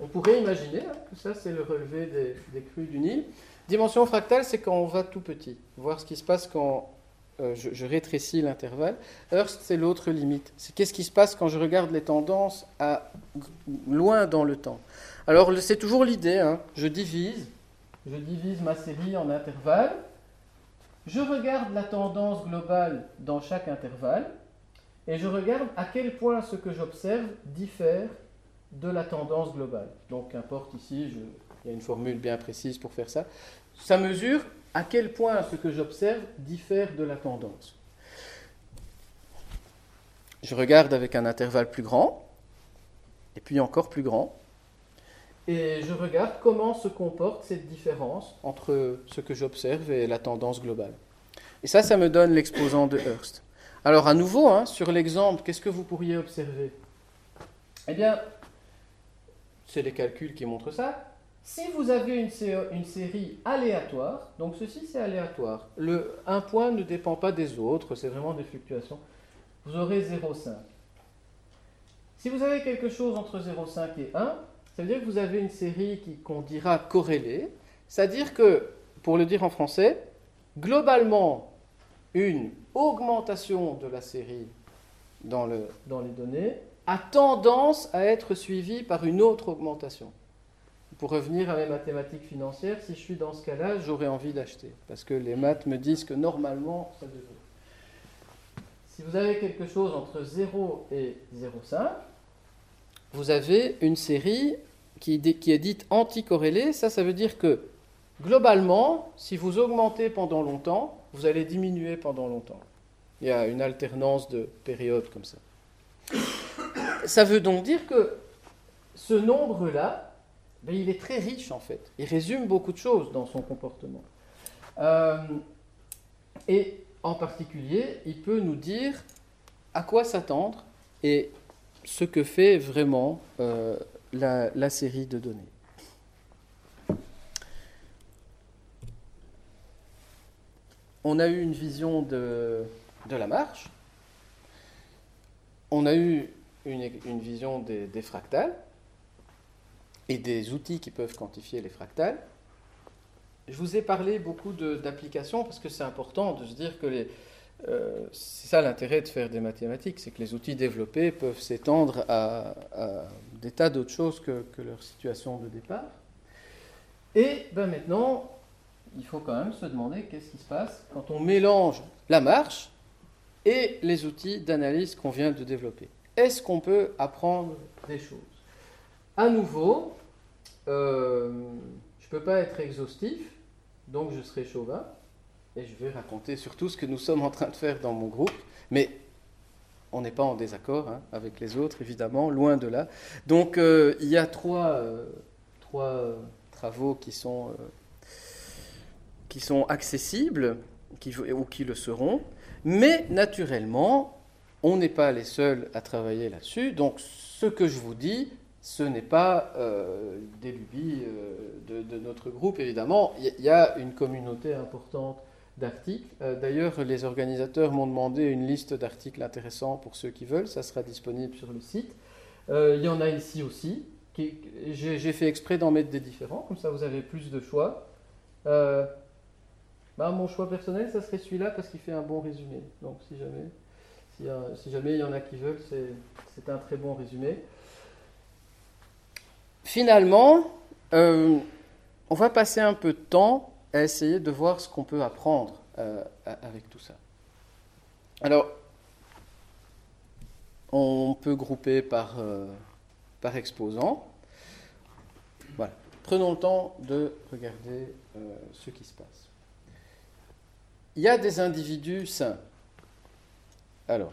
on pourrait imaginer hein, que ça, c'est le relevé des crues du Nil. Dimension fractale, c'est quand on va tout petit. Voir ce qui se passe quand euh, je, rétrécis l'intervalle. Hearst, c'est l'autre limite. C'est qu'est-ce qui se passe quand je regarde les tendances à loin dans le temps. Alors, c'est toujours l'idée. hein. Je divise, je divise ma série en intervalles. Je regarde la tendance globale dans chaque intervalle et je regarde à quel point ce que j'observe diffère de la tendance globale. Donc, qu'importe ici, il y a une formule bien précise pour faire ça. Ça mesure à quel point ce que j'observe diffère de la tendance? Je regarde avec un intervalle plus grand, et puis encore plus grand, et je regarde comment se comporte cette différence entre ce que j'observe et la tendance globale. Et ça, ça me donne l'exposant de Hearst. Alors à nouveau, hein, sur l'exemple, qu'est-ce que vous pourriez observer? Eh bien, c'est les calculs qui montrent ça. Si vous avez une, sé- une série aléatoire, donc ceci c'est aléatoire, le, un point ne dépend pas des autres, c'est vraiment des fluctuations, vous aurez 0,5. Si vous avez quelque chose entre 0,5 et 1, ça veut dire que vous avez une série qu'on dira corrélée. C'est-à-dire que, pour le dire en français, globalement, une augmentation de la série dans, le, dans les données a tendance à être suivie par une autre augmentation. Pour revenir à mes mathématiques financières, si je suis dans ce cas-là, j'aurais envie d'acheter. Parce que les maths me disent que normalement, ça devrait. Si vous avez quelque chose entre 0 et 0,5, vous avez une série qui, qui est dite anticorrélée. Ça, ça veut dire que globalement, si vous augmentez pendant longtemps, vous allez diminuer pendant longtemps. Il y a une alternance de périodes comme ça. Ça veut donc dire que ce nombre-là, il est très riche en fait. Il résume beaucoup de choses dans son comportement. Euh, et en particulier, il peut nous dire à quoi s'attendre et ce que fait vraiment euh, la, série de données. On a eu une vision de, la marche, on a eu une, vision des, des, fractales et des outils qui peuvent quantifier les fractales. Je vous ai parlé beaucoup d'applications parce que c'est important de se dire que euh, c'est ça l'intérêt de faire des mathématiques, c'est que les outils développés peuvent s'étendre à, des tas d'autres choses que, leur situation de départ. Et ben maintenant, il faut quand même se demander qu'est-ce qui se passe quand on mélange la marche et les outils d'analyse qu'on vient de développer. Est-ce qu'on peut apprendre des choses? À nouveau, euh, je ne peux pas être exhaustif, donc je serai chauvin et je vais raconter surtout ce que nous sommes en train de faire dans mon groupe. Mais on n'est pas en désaccord hein, avec les autres, évidemment, loin de là. Donc euh, il y a trois, euh, trois travaux qui sont, qui sont accessibles qui, ou qui le seront. Mais naturellement, on n'est pas les seuls à travailler là-dessus. Donc ce que je vous dis, ce n'est pas des lubies de, de, notre groupe, évidemment. Il y a une communauté importante d'articles. Euh, d'ailleurs, les organisateurs m'ont demandé une liste d'articles intéressants pour ceux qui veulent. Ça sera disponible sur le site. Euh, il y en a ici aussi. J'ai fait exprès d'en mettre des différents, comme ça vous avez plus de choix. Euh, bah, mon choix personnel, ça serait celui-là parce qu'il fait un bon résumé. Donc si jamais, si, jamais il y en a qui veulent, c'est un très bon résumé. Finalement, on va passer un peu de temps à essayer de voir ce qu'on peut apprendre euh, avec tout ça. Alors, on peut grouper par, euh, par exposant. Voilà. Prenons le temps de regarder euh, ce qui se passe. Il y a des individus sains. Alors,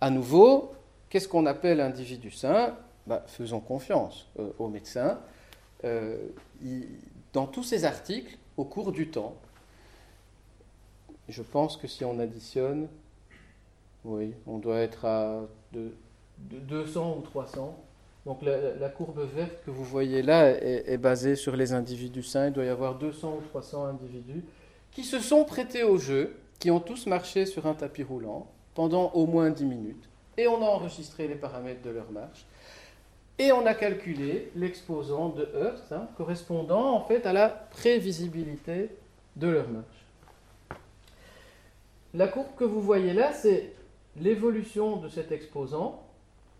à nouveau, qu'est-ce qu'on appelle individu sain bah, Faisons confiance aux médecins. Il, dans tous ces articles, au cours du temps, je pense que si on additionne, oui, on doit être à de, 200 ou 300. Donc la, courbe verte que vous voyez là est, basée sur les individus sains. Il doit y avoir 200 ou 300 individus qui se sont prêtés au jeu, qui ont tous marché sur un tapis roulant pendant au moins 10 minutes. Et on a enregistré les paramètres de leur marche. Et on a calculé l'exposant de Hurst, hein, correspondant en fait à la prévisibilité de leur marche. La courbe que vous voyez là, c'est l'évolution de cet exposant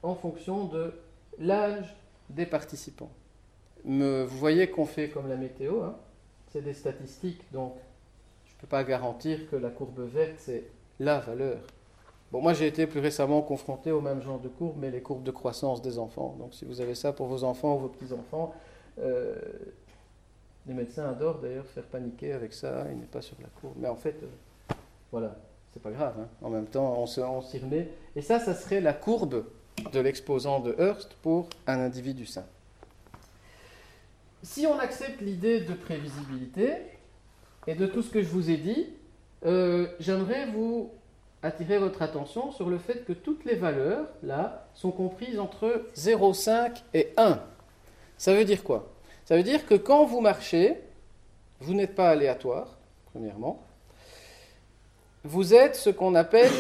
en fonction de l'âge des participants. vous voyez qu'on fait comme la météo, hein. c'est des statistiques, donc je ne peux pas garantir que la courbe verte, c'est la valeur Bon, moi j'ai été plus récemment confronté au même genre de courbes, mais les courbes de croissance des enfants. Donc si vous avez ça pour vos enfants ou vos petits-enfants, euh, les médecins adorent d'ailleurs faire paniquer avec ça, il n'est pas sur la courbe. Mais en fait, euh, voilà, c'est pas grave. Hein. En même temps, on s'y remet. Et ça, ça serait la courbe de l'exposant de Hearst pour un individu sain. Si on accepte l'idée de prévisibilité et de tout ce que je vous ai dit, euh, j'aimerais vous attirer votre attention sur le fait que toutes les valeurs, là, sont comprises entre 0,5 et 1. Ça veut dire quoi? Ça veut dire que quand vous marchez, vous n'êtes pas aléatoire, premièrement. Vous êtes ce qu'on appelle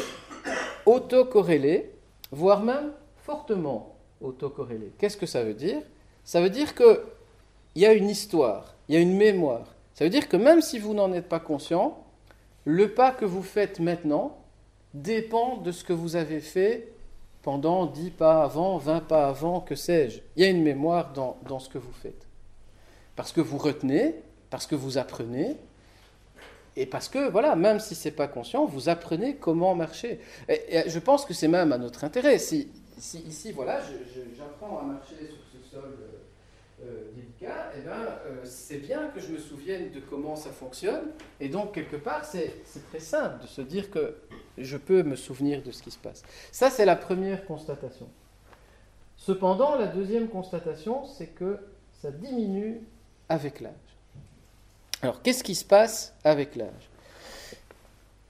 autocorrélé. voire même fortement autocorrélés. Qu'est-ce que ça veut dire? Ça veut dire qu'il y a une histoire, il y a une mémoire. Ça veut dire que même si vous n'en êtes pas conscient, le pas que vous faites maintenant dépend de ce que vous avez fait pendant 10 pas avant, 20 pas avant, que sais-je. Il y a une mémoire dans, dans ce que vous faites. Parce que vous retenez, parce que vous apprenez, et parce que, voilà, même si ce n'est pas conscient, vous apprenez comment marcher. Et, je pense que c'est même à notre intérêt. Si, si ici, voilà, j'apprends à marcher sur ce sol euh, euh, délicat, eh ben, euh, c'est bien que je me souvienne de comment ça fonctionne. Et donc, quelque part, c'est très simple de se dire que je peux me souvenir de ce qui se passe. Ça, c'est la première constatation. Cependant, la deuxième constatation, c'est que ça diminue avec l'âge. Alors, qu'est-ce qui se passe avec l'âge?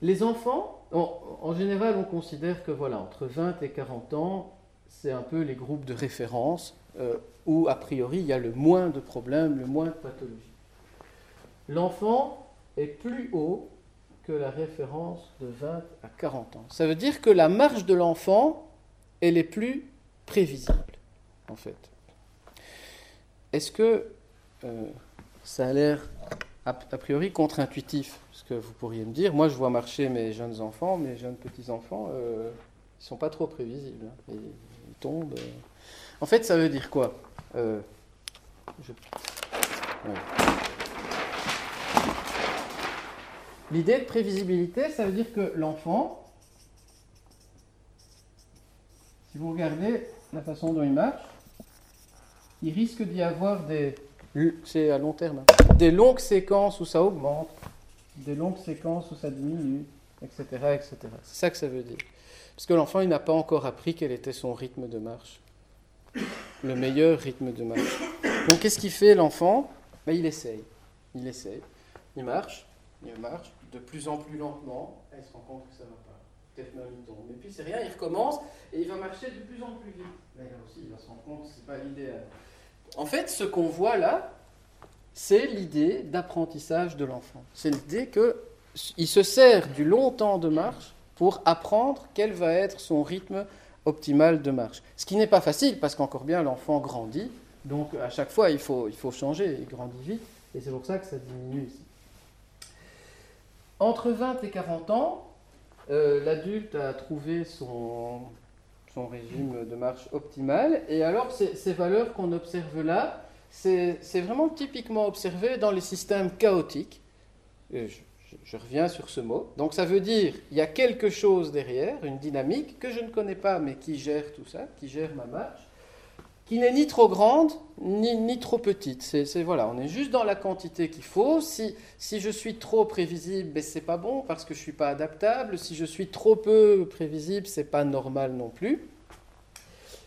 Les enfants, en, général, on considère que voilà, entre 20 et 40 ans, c'est un peu les groupes de référence euh, où, a priori, il y a le moins de problèmes, le moins de pathologies. L'enfant est plus haut que la référence de 20 à 40 ans. Ça veut dire que la marge de l'enfant, elle est plus prévisible, en fait. Est-ce que euh, ça a l'air a, priori contre-intuitif. Parce que vous pourriez me dire, moi je vois marcher mes jeunes enfants, mes jeunes petits-enfants, euh, ils ne sont pas trop prévisibles. Hein. Ils, tombent. Euh. En fait, ça veut dire quoi? L'idée de prévisibilité, ça veut dire que l'enfant, si vous regardez la façon dont il marche, il risque d'y avoir des, c'est à long terme. Des longues séquences où ça augmente, des longues séquences où ça diminue, etc. etc. C'est ça que ça veut dire. Parce que l'enfant, il n'a pas encore appris quel était son rythme de marche. Le meilleur rythme de marche. Donc qu'est-ce qu'il fait l'enfant? Ben, Il essaye. Il essaye. Il marche, il marche de plus en plus lentement, et il se rend compte que ça ne va pas. Peut-être même il tombe. Mais puis c'est rien, il recommence et il va marcher de plus en plus vite. Mais là aussi, il va se rendre compte que ce n'est pas l'idéal. En fait, ce qu'on voit là, c'est l'idée d'apprentissage de l'enfant. C'est l'idée qu'il se sert du long temps de marche pour apprendre quel va être son rythme optimal de marche. Ce qui n'est pas facile parce qu'encore bien l'enfant grandit, donc à chaque fois il faut, il faut changer, il grandit vite, et c'est pour ça que ça diminue ici. Entre 20 et 40 ans, euh, l'adulte a trouvé son, son régime de marche optimal. Et alors, ces, valeurs qu'on observe là, c'est vraiment typiquement observé dans les systèmes chaotiques. Je, je, reviens sur ce mot. Donc ça veut dire il y a quelque chose derrière, une dynamique que je ne connais pas, mais qui gère tout ça, qui gère ma marche, qui n'est ni trop grande ni, ni trop petite. C'est voilà, on est juste dans la quantité qu'il faut. Si, si je suis trop prévisible, ben, c'est pas bon parce que je suis pas adaptable. Si je suis trop peu prévisible, c'est pas normal non plus.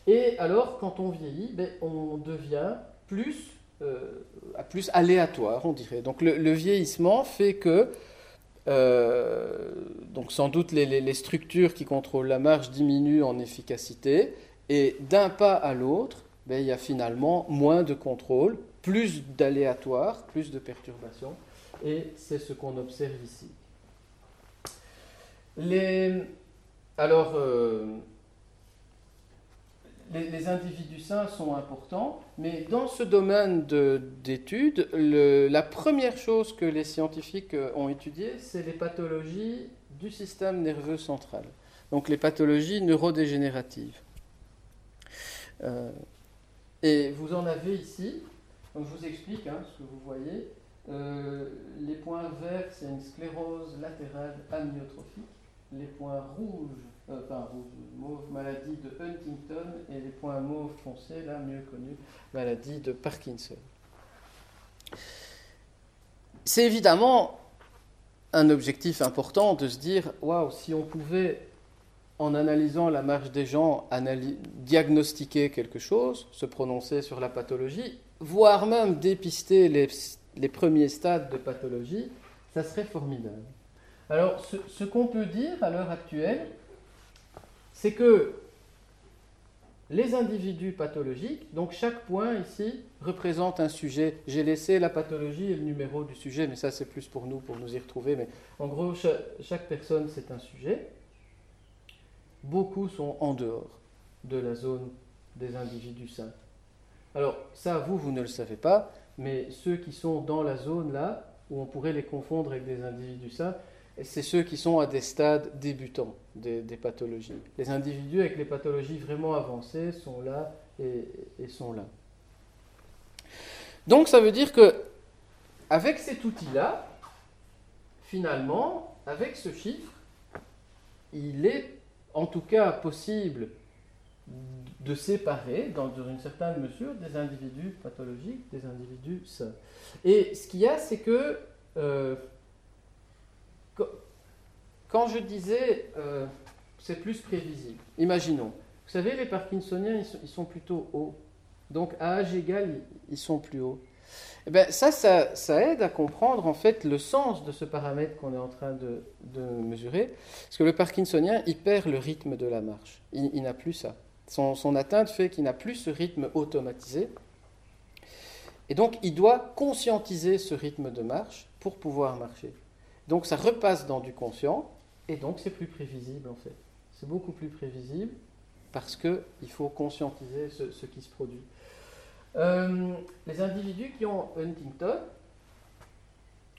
Et alors, quand on vieillit, ben, on devient plus, euh, plus aléatoire, on dirait. Donc le, vieillissement fait que euh, donc sans doute les, les, structures qui contrôlent la marche diminuent en efficacité, et d'un pas à l'autre, il y a finalement moins de contrôle, plus d'aléatoire, plus de perturbations, et c'est ce qu'on observe ici. Les, alors, euh, les, individus sains sont importants, mais dans ce domaine d'études, la première chose que les scientifiques ont étudiée, c'est les pathologies du système nerveux central, donc les pathologies neurodégénératives. Euh, et vous en avez ici, donc je vous explique hein, ce que vous voyez. Euh, les points verts, c'est une sclérose latérale amyotrophique. Les points rouges, euh, enfin rouge, mauve, maladie de Huntington, et les points mauve foncés, là, mieux connu, maladie de Parkinson. C'est évidemment un objectif important de se dire waouh, si on pouvait en analysant la marche des gens, diagnostiquer quelque chose, se prononcer sur la pathologie, voire même dépister les, premiers stades de pathologie, ça serait formidable. Alors, ce, ce qu'on peut dire à l'heure actuelle, c'est que les individus pathologiques, donc chaque point ici représente un sujet. J'ai laissé la pathologie et le numéro du sujet, mais ça c'est plus pour nous, pour nous y retrouver. Mais en gros, chaque personne c'est un sujet beaucoup sont en dehors. de la zone des individus sains. Alors ça, vous, vous ne le savez pas, mais ceux qui sont dans la zone là, où on pourrait les confondre avec des individus sains, c'est ceux qui sont à des stades débutants des, pathologies. Les individus avec les pathologies vraiment avancées sont là et, sont là. Donc ça veut dire que avec cet outil-là, finalement, avec ce chiffre, il est en tout cas possible de séparer, dans une certaine mesure, des individus pathologiques des individus sains. Et ce qu'il y a, c'est que euh, quand je disais euh, c'est plus prévisible, imaginons, vous savez, les Parkinsoniens, ils sont, plutôt hauts. Donc à âge égal, ils sont plus hauts. Eh bien, ça, ça, aide à comprendre en fait le sens de ce paramètre qu'on est en train de, mesurer. Parce que le Parkinsonien, il perd le rythme de la marche. Il, n'a plus ça. Son, atteinte fait qu'il n'a plus ce rythme automatisé. Et donc, il doit conscientiser ce rythme de marche pour pouvoir marcher. Donc, ça repasse dans du conscient, et donc c'est plus prévisible en fait. C'est beaucoup plus prévisible parce qu'il faut conscientiser ce qui se produit. Euh, les individus qui ont Huntington,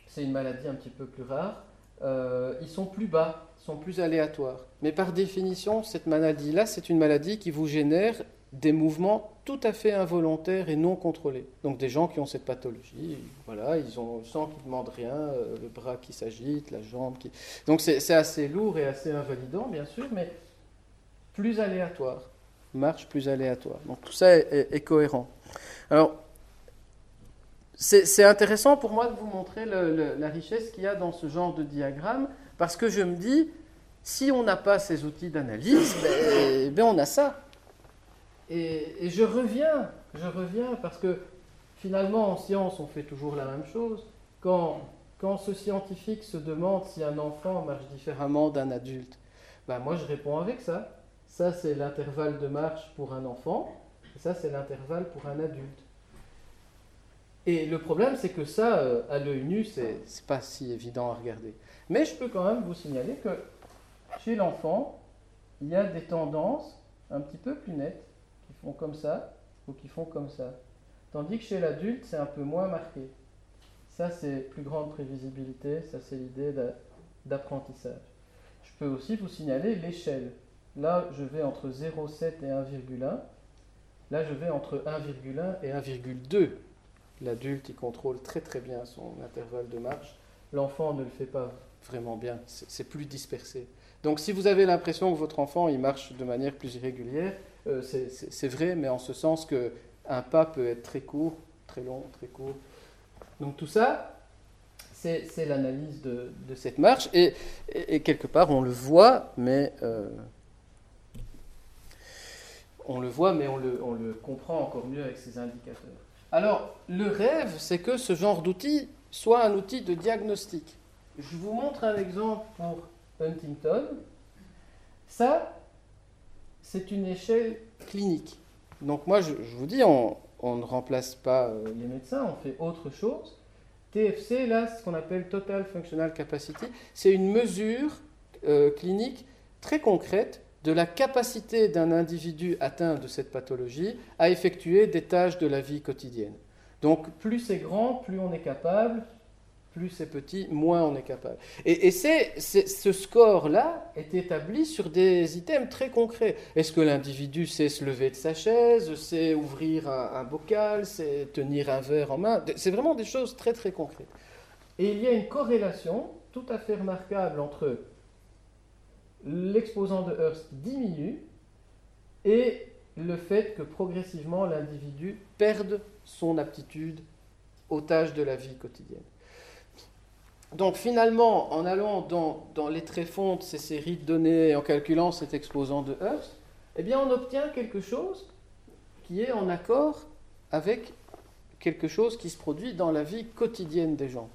c'est une maladie un petit peu plus rare, euh, ils sont plus bas, sont plus aléatoires. Mais par définition, cette maladie-là, c'est une maladie qui vous génère des mouvements tout à fait involontaires et non contrôlés. Donc des gens qui ont cette pathologie, voilà, ils ont le sang qui ne demande rien, euh, le bras qui s'agite, la jambe qui... Donc c'est assez lourd et assez invalidant, bien sûr, mais plus aléatoire, marche plus aléatoire. Donc tout ça est cohérent. Alors, c'est intéressant pour moi de vous montrer la richesse qu'il y a dans ce genre de diagramme, parce que je me dis, si on n'a pas ces outils d'analyse, ben, ben, on a ça. Et, je reviens, je reviens, parce que finalement, en science, on fait toujours la même chose. Quand, quand ce scientifique se demande si un enfant marche différemment d'un adulte, ben moi je réponds avec ça. Ça, c'est l'intervalle de marche pour un enfant. Et ça, c'est l'intervalle pour un adulte. Et le problème, c'est que ça, euh, à l'œil nu, c'est pas si évident à regarder. Mais je peux quand même vous signaler que chez l'enfant, il y a des tendances un petit peu plus nettes, qui font comme ça ou qui font comme ça. Tandis que chez l'adulte, c'est un peu moins marqué. Ça, c'est plus grande prévisibilité, ça, c'est l'idée d'apprentissage. Je peux aussi vous signaler l'échelle. Là, je vais entre 0,7 et 1,1. Là, je vais entre 1,1 et 1,2. L'adulte, il contrôle très très bien son intervalle de marche. L'enfant ne le fait pas vraiment bien, c'est plus dispersé. Donc si vous avez l'impression que votre enfant, il marche de manière plus irrégulière, euh, c'est vrai, mais en ce sens qu'un pas peut être très court, très long, très court. Donc tout ça, c'est l'analyse de, cette marche. Et, quelque part, on le voit, mais euh, on le voit, mais on le, comprend encore mieux avec ces indicateurs. Alors, le rêve, c'est que ce genre d'outil soit un outil de diagnostic. Je vous montre un exemple pour Huntington. Ça, c'est une échelle clinique. Donc moi, je, vous dis, on, ne remplace pas euh, les médecins, on fait autre chose. TFC, là, ce qu'on appelle Total Functional Capacity, c'est une mesure euh, clinique très concrète de la capacité d'un individu atteint de cette pathologie à effectuer des tâches de la vie quotidienne. Donc plus c'est grand, plus on est capable, plus c'est petit, moins on est capable. Et, ce score-là est établi sur des items très concrets. Est-ce que l'individu sait se lever de sa chaise, sait ouvrir un, un bocal, sait tenir un verre en main? C'est vraiment des choses très très concrètes. Et il y a une corrélation tout à fait remarquable entre l'exposant de Hearst diminue et le fait que progressivement l'individu perde son aptitude aux tâches de la vie quotidienne. Donc finalement, en allant dans, les tréfonds de ces séries de données et en calculant cet exposant de Hearst, eh bien on obtient quelque chose qui est en accord avec quelque chose qui se produit dans la vie quotidienne des gens.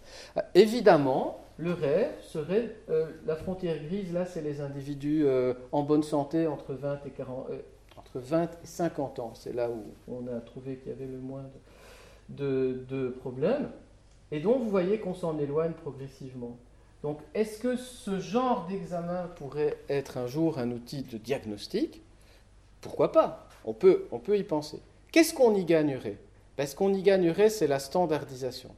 Évidemment, le rêve serait euh, la frontière grise, là, c'est les individus euh, en bonne santé entre 20 et, 40, euh, entre 20 et 50 ans. C'est là où on a trouvé qu'il y avait le moins de, problèmes. Et donc, vous voyez qu'on s'en éloigne progressivement. Donc, est-ce que ce genre d'examen pourrait être un jour un outil de diagnostic? Pourquoi pas? On peut, on peut y penser. Qu'est-ce qu'on y gagnerait? Ben, Ce qu'on y gagnerait, c'est la standardisation.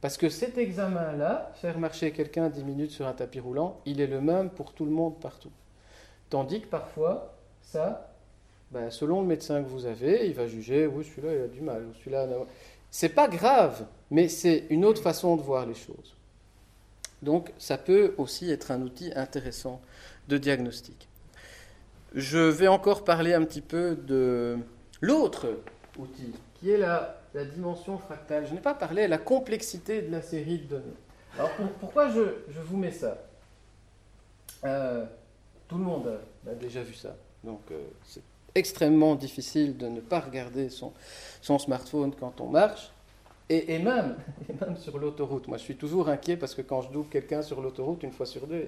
Parce que cet examen-là, faire marcher quelqu'un 10 minutes sur un tapis roulant, il est le même pour tout le monde partout. Tandis que parfois, ça, ben, selon le médecin que vous avez, il va juger, oui, celui-là, il a du mal, celui-là... C'est pas grave, mais c'est une autre façon de voir les choses. Donc, ça peut aussi être un outil intéressant de diagnostic. Je vais encore parler un petit peu de l'autre outil, qui est la, la dimension fractale. Je n'ai pas parlé de la complexité de la série de données. Alors pourquoi je, je, vous mets ça euh, Tout le monde a, déjà vu ça. Donc euh, c'est extrêmement difficile de ne pas regarder son, son smartphone quand on marche. Et, et, même, et même sur l'autoroute. Moi, je suis toujours inquiet parce que quand je double quelqu'un sur l'autoroute, une fois sur deux,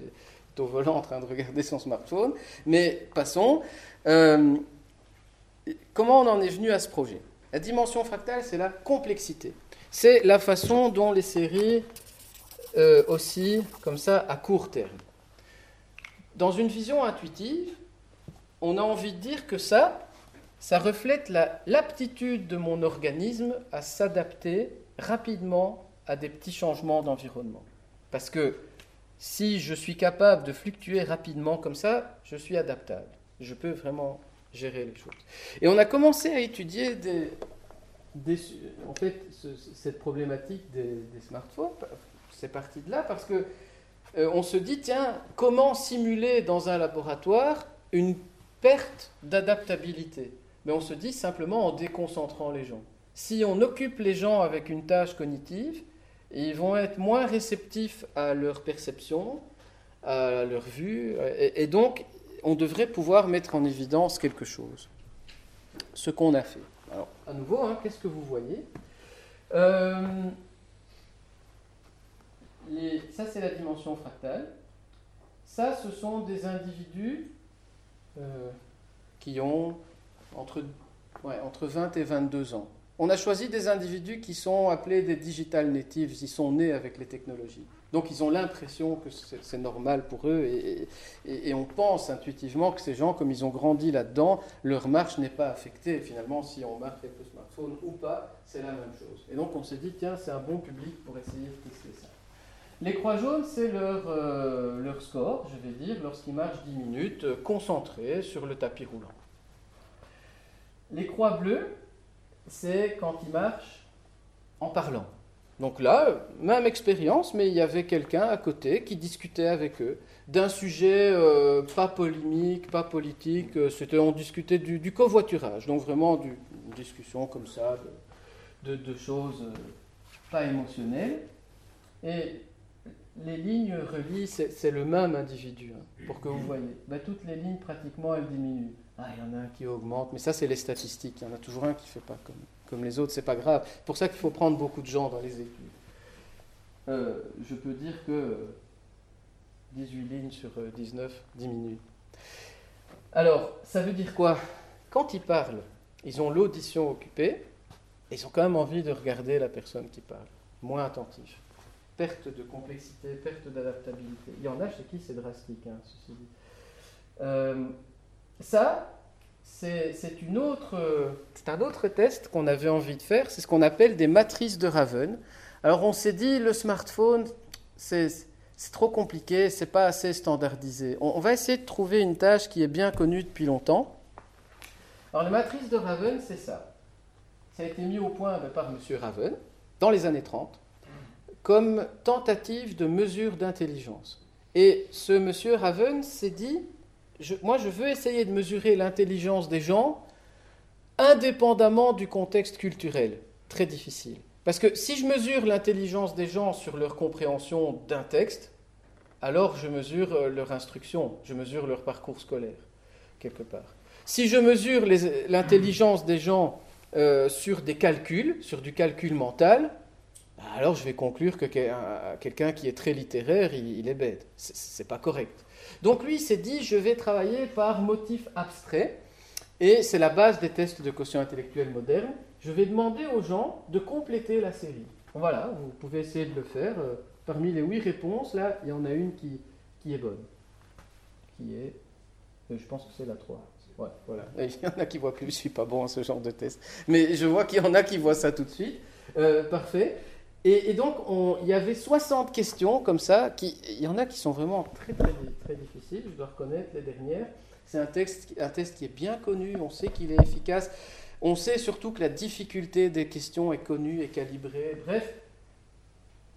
au volant en train de regarder son smartphone. Mais passons. Euh, comment on en est venu à ce projet? La dimension fractale, c'est la complexité. C'est la façon dont les séries euh, oscillent comme ça à court terme. Dans une vision intuitive, on a envie de dire que ça, ça reflète l'aptitude de mon organisme à s'adapter rapidement à des petits changements d'environnement. Parce que si je suis capable de fluctuer rapidement comme ça, je suis adaptable. Je peux vraiment gérer les choses. Et on a commencé à étudier des, en fait, cette problématique des, smartphones. C'est parti de là parce que euh, on se dit tiens, comment simuler dans un laboratoire une perte d'adaptabilité? Mais on se dit simplement en déconcentrant les gens. Si on occupe les gens avec une tâche cognitive, ils vont être moins réceptifs à leur perception, à leur vue, et, donc on devrait pouvoir mettre en évidence quelque chose. Ce qu'on a fait. Alors, à nouveau, hein, qu'est-ce que vous voyez? Euh, Ça, c'est la dimension fractale. Ça, ce sont des individus euh, qui ont entre, entre 20 et 22 ans. On a choisi des individus qui sont appelés des digital natives, ils sont nés avec les technologies. Donc ils ont l'impression que c'est normal pour eux et, on pense intuitivement que ces gens, comme ils ont grandi là-dedans, leur marche n'est pas affectée. Finalement, si on marche avec le smartphone ou pas, c'est la même chose. Et donc on s'est dit, tiens, c'est un bon public pour essayer de tester ça. Les croix jaunes, c'est leur, euh, leur score, je vais dire, lorsqu'ils marchent 10 minutes, euh, concentrés sur le tapis roulant. Les croix bleues, c'est quand ils marchent en parlant. Donc là, même expérience, mais il y avait quelqu'un à côté qui discutait avec eux d'un sujet euh, pas polémique, pas politique. Euh, on discutait du, covoiturage, donc vraiment du, une discussion comme ça de, choses euh, pas émotionnelles. Et les lignes relient, c'est le même individu, hein, pour que vous voyez. Ben, toutes les lignes pratiquement elles diminuent. Ah, il y en a un qui augmente, mais ça, c'est les statistiques. Il y en a toujours un qui ne fait pas comme, comme les autres, c'est pas grave. C'est pour ça qu'il faut prendre beaucoup de gens dans les études. Euh, je peux dire que 18 lignes sur 19 euh, diminuent. Alors, ça veut dire quoi? Quand ils parlent, ils ont l'audition occupée, ils ont quand même envie de regarder la personne qui parle, moins attentif. Perte de complexité, perte d'adaptabilité. Il y en a chez qui c'est drastique, hein, ceci dit. Euh, ça, c'est un autre test qu'on avait envie de faire, c'est ce qu'on appelle des matrices de Raven. Alors on s'est dit, le smartphone, c'est trop compliqué, c'est pas assez standardisé. On, va essayer de trouver une tâche qui est bien connue depuis longtemps. Alors les matrices de Raven, c'est ça. Ça a été mis au point par M. Raven dans les années 30 comme tentative de mesure d'intelligence. Et ce M. Raven s'est dit, moi, je veux essayer de mesurer l'intelligence des gens indépendamment du contexte culturel. Très difficile. Parce que si je mesure l'intelligence des gens sur leur compréhension d'un texte, alors je mesure euh, leur instruction, je mesure leur parcours scolaire, quelque part. Si je mesure l'intelligence des gens euh, sur des calculs, sur du calcul mental, bah, alors je vais conclure que quelqu'un qui est très littéraire, il, il est bête. C'est pas correct. Donc lui, s'est dit, je vais travailler par motif abstrait, et c'est la base des tests de quotient intellectuel moderne. Je vais demander aux gens de compléter la série. Voilà, vous pouvez essayer de le faire. Euh, parmi les huit réponses, là, il y en a une qui, qui est bonne. Qui est, euh, je pense que c'est la 3. Ouais, voilà. Il y en a qui voient que je ne suis pas bon à ce genre de test. Mais je vois qu'il y en a qui voient ça tout de suite. Euh, parfait. Et, donc, il y avait 60 questions comme ça. Il y en a qui sont vraiment très, très, très difficiles, je dois reconnaître les dernières. C'est un, un test qui est bien connu, on sait qu'il est efficace. On sait surtout que la difficulté des questions est connue et calibrée. Bref,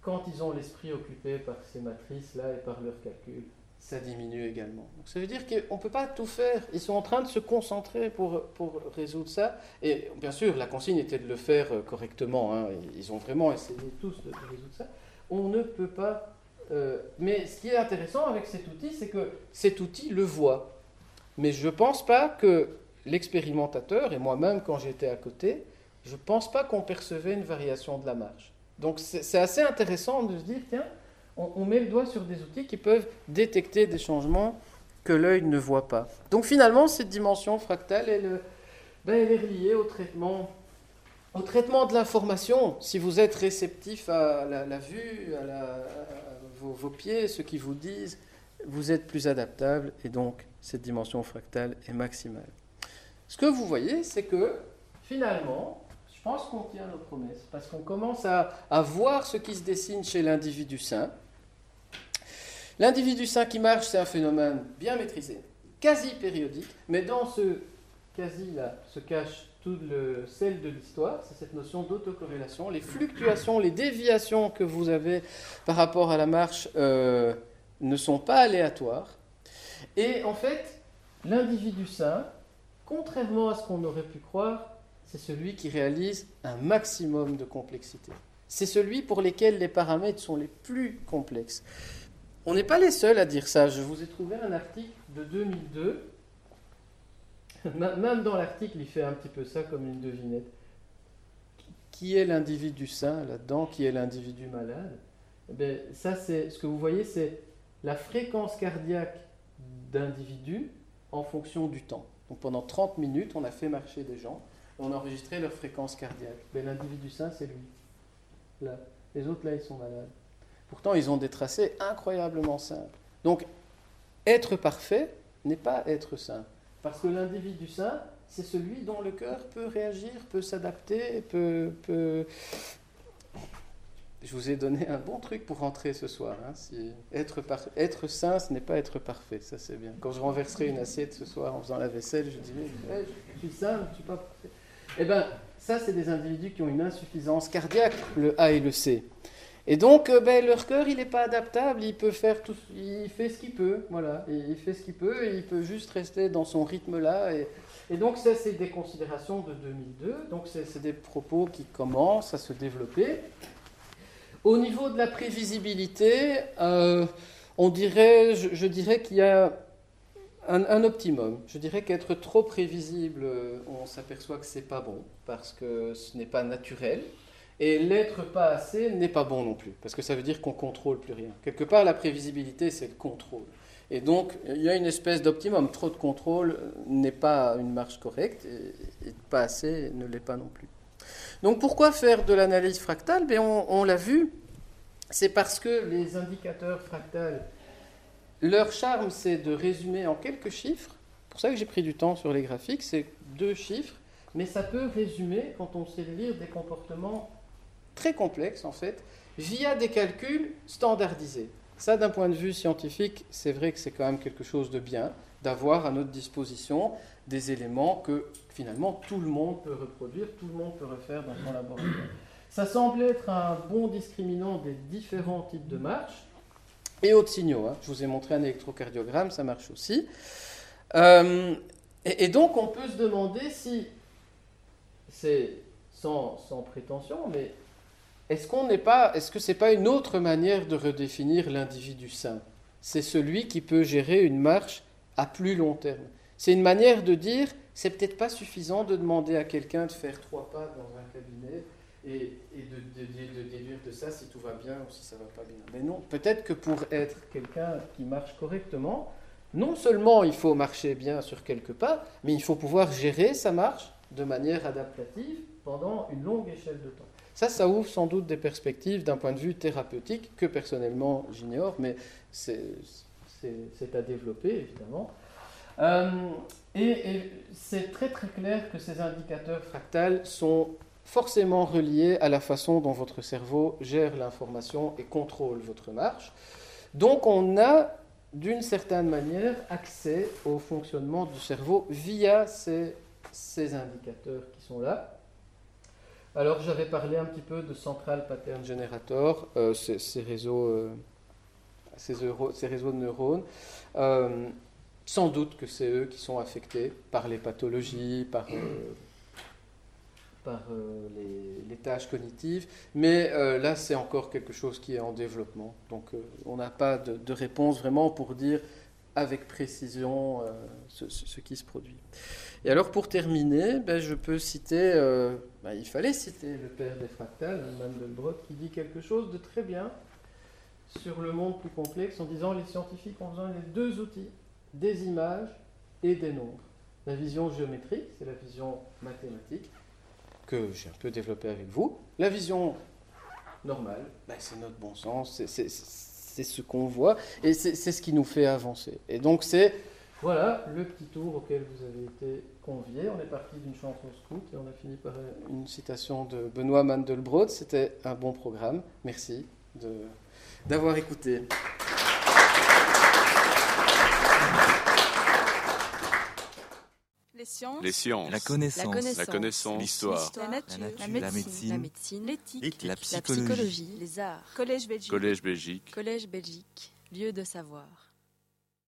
quand ils ont l'esprit occupé par ces matrices-là et par leurs calculs, ça diminue également. Donc ça veut dire qu'on ne peut pas tout faire. Ils sont en train de se concentrer pour, pour résoudre ça. Et bien sûr, la consigne était de le faire euh, correctement. Hein. Ils ont vraiment essayé tous de, résoudre ça. On ne peut pas... Euh, mais ce qui est intéressant avec cet outil, c'est que cet outil le voit. Mais je ne pense pas que l'expérimentateur, et moi-même quand j'étais à côté, je ne pense pas qu'on percevait une variation de la marge. Donc c'est assez intéressant de se dire, tiens, on, met le doigt sur des outils qui peuvent détecter des changements que l'œil ne voit pas. Donc finalement, cette dimension fractale, elle, ben, est reliée au traitement, au traitement de l'information. Si vous êtes réceptif à la, vue, à, vos, vos, pieds, ce qu'ils vous disent, vous êtes plus adaptable et donc cette dimension fractale est maximale. Ce que vous voyez, c'est que finalement, je pense qu'on tient nos promesses parce qu'on commence à, à voir ce qui se dessine chez l'individu sain. L'individu sain qui marche, c'est un phénomène bien maîtrisé, quasi périodique, mais dans ce quasi-là se cache tout le sel de l'histoire, c'est cette notion d'autocorrélation, les fluctuations, les déviations que vous avez par rapport à la marche euh, ne sont pas aléatoires. Et en fait, l'individu sain, contrairement à ce qu'on aurait pu croire, c'est celui qui réalise un maximum de complexité. C'est celui pour lequel les paramètres sont les plus complexes. On n'est pas les seuls à dire ça. Je vous ai trouvé un article de 2002. Même dans l'article, il fait un petit peu ça comme une devinette. Qui est l'individu sain là-dedans? Qui est l'individu malade? Eh Ça, c'est ce que vous voyez, c'est la fréquence cardiaque d'individus en fonction du temps. Donc pendant 30 minutes, on a fait marcher des gens, on a enregistré leur fréquence cardiaque. Ben, l'individu sain, c'est lui. Là. Les autres, là, ils sont malades. Pourtant, ils ont des tracés incroyablement simples. Donc, être parfait n'est pas être sain. Parce que l'individu sain, c'est celui dont le cœur peut réagir, peut s'adapter, peut, Je vous ai donné un bon truc pour rentrer ce soir. Hein. Être, être sain, ce n'est pas être parfait, ça c'est bien. Quand je renverserai une assiette ce soir en faisant la vaisselle, je dirai je suis sain, je ne suis pas parfait. Eh bien, ça, c'est des individus qui ont une insuffisance cardiaque, le A et le C. Et donc, euh, ben, leur cœur, il n'est pas adaptable, il peut faire tout, il fait ce qu'il peut, voilà, il fait ce qu'il peut, il peut juste rester dans son rythme-là. Et, donc, ça, c'est des considérations de 2002, donc c'est des propos qui commencent à se développer. Au niveau de la prévisibilité, euh, on dirait, je, dirais qu'il y a un, un, optimum. Je dirais qu'être trop prévisible, euh, on s'aperçoit que c'est pas bon, parce que ce n'est pas naturel. Et l'être pas assez n'est pas bon non plus, parce que ça veut dire qu'on contrôle plus rien. Quelque part, la prévisibilité, c'est le contrôle. Et donc, il y a une espèce d'optimum. Trop de contrôle n'est pas une marche correcte, et, pas assez ne l'est pas non plus. Donc, pourquoi faire de l'analyse fractale? Ben, On, on l'a vu, c'est parce que les indicateurs fractales, leur charme, c'est de résumer en quelques chiffres. Pour ça que j'ai pris du temps sur les graphiques, c'est deux chiffres, mais ça peut résumer, quand on sait lire, des comportements très complexe en fait, via des calculs standardisés. Ça, d'un point de vue scientifique, c'est vrai que c'est quand même quelque chose de bien d'avoir à notre disposition des éléments que finalement tout le monde peut reproduire, tout le monde peut refaire dans son laboratoire. Ça semble être un bon discriminant des différents types de marches et autres signaux. Hein. Je vous ai montré un électrocardiogramme, ça marche aussi. Euh, et, donc on peut se demander si c'est sans, sans prétention, mais est-ce qu'on n'est pas, est-ce que c'est pas une autre manière de redéfinir l'individu sain C'est celui qui peut gérer une marche à plus long terme. C'est une manière de dire, c'est peut-être pas suffisant de demander à quelqu'un de faire trois pas dans un cabinet et, de, déduire de ça si tout va bien ou si ça va pas bien. Mais non, peut-être que pour être quelqu'un qui marche correctement, non seulement il faut marcher bien sur quelques pas, mais il faut pouvoir gérer sa marche de manière adaptative pendant une longue échelle de temps. Ça, ça ouvre sans doute des perspectives d'un point de vue thérapeutique que personnellement j'ignore, mais c'est à développer évidemment. Euh, Et, c'est très très clair que ces indicateurs fractales sont forcément reliés à la façon dont votre cerveau gère l'information et contrôle votre marche. Donc on a d'une certaine manière accès au fonctionnement du cerveau via ces indicateurs qui sont là. Alors j'avais parlé un petit peu de Central Pattern Generator, euh, ces, réseaux, euh, ces, réseaux de neurones. Euh, sans doute que c'est eux qui sont affectés par les pathologies, par, les, tâches cognitives, mais là c'est encore quelque chose qui est en développement. Donc on n'a pas de, réponse vraiment pour dire avec précision ce, ce, qui se produit. Et alors pour terminer, ben, je peux citer, ben, il fallait citer le père des fractales, Mandelbrot, qui dit quelque chose de très bien sur le monde plus complexe en disant les scientifiques ont besoin des deux outils, des images et des nombres. La vision géométrique, c'est la vision mathématique que j'ai un peu développée avec vous. La vision normale, ben, c'est notre bon sens, c'est ce qu'on voit et c'est ce qui nous fait avancer. Et donc c'est voilà le petit tour auquel vous avez été conviés. On est parti d'une chanson scout et on a fini par une citation de Benoît Mandelbrot. C'était un bon programme. Merci d'avoir écouté. Les sciences, les sciences, la connaissance, la connaissance, l'histoire, la, nature, la, médecine, l'éthique, la, psychologie, psychologie, les arts, collège Belgique, collège Belgique, collège Belgique, lieu de savoir.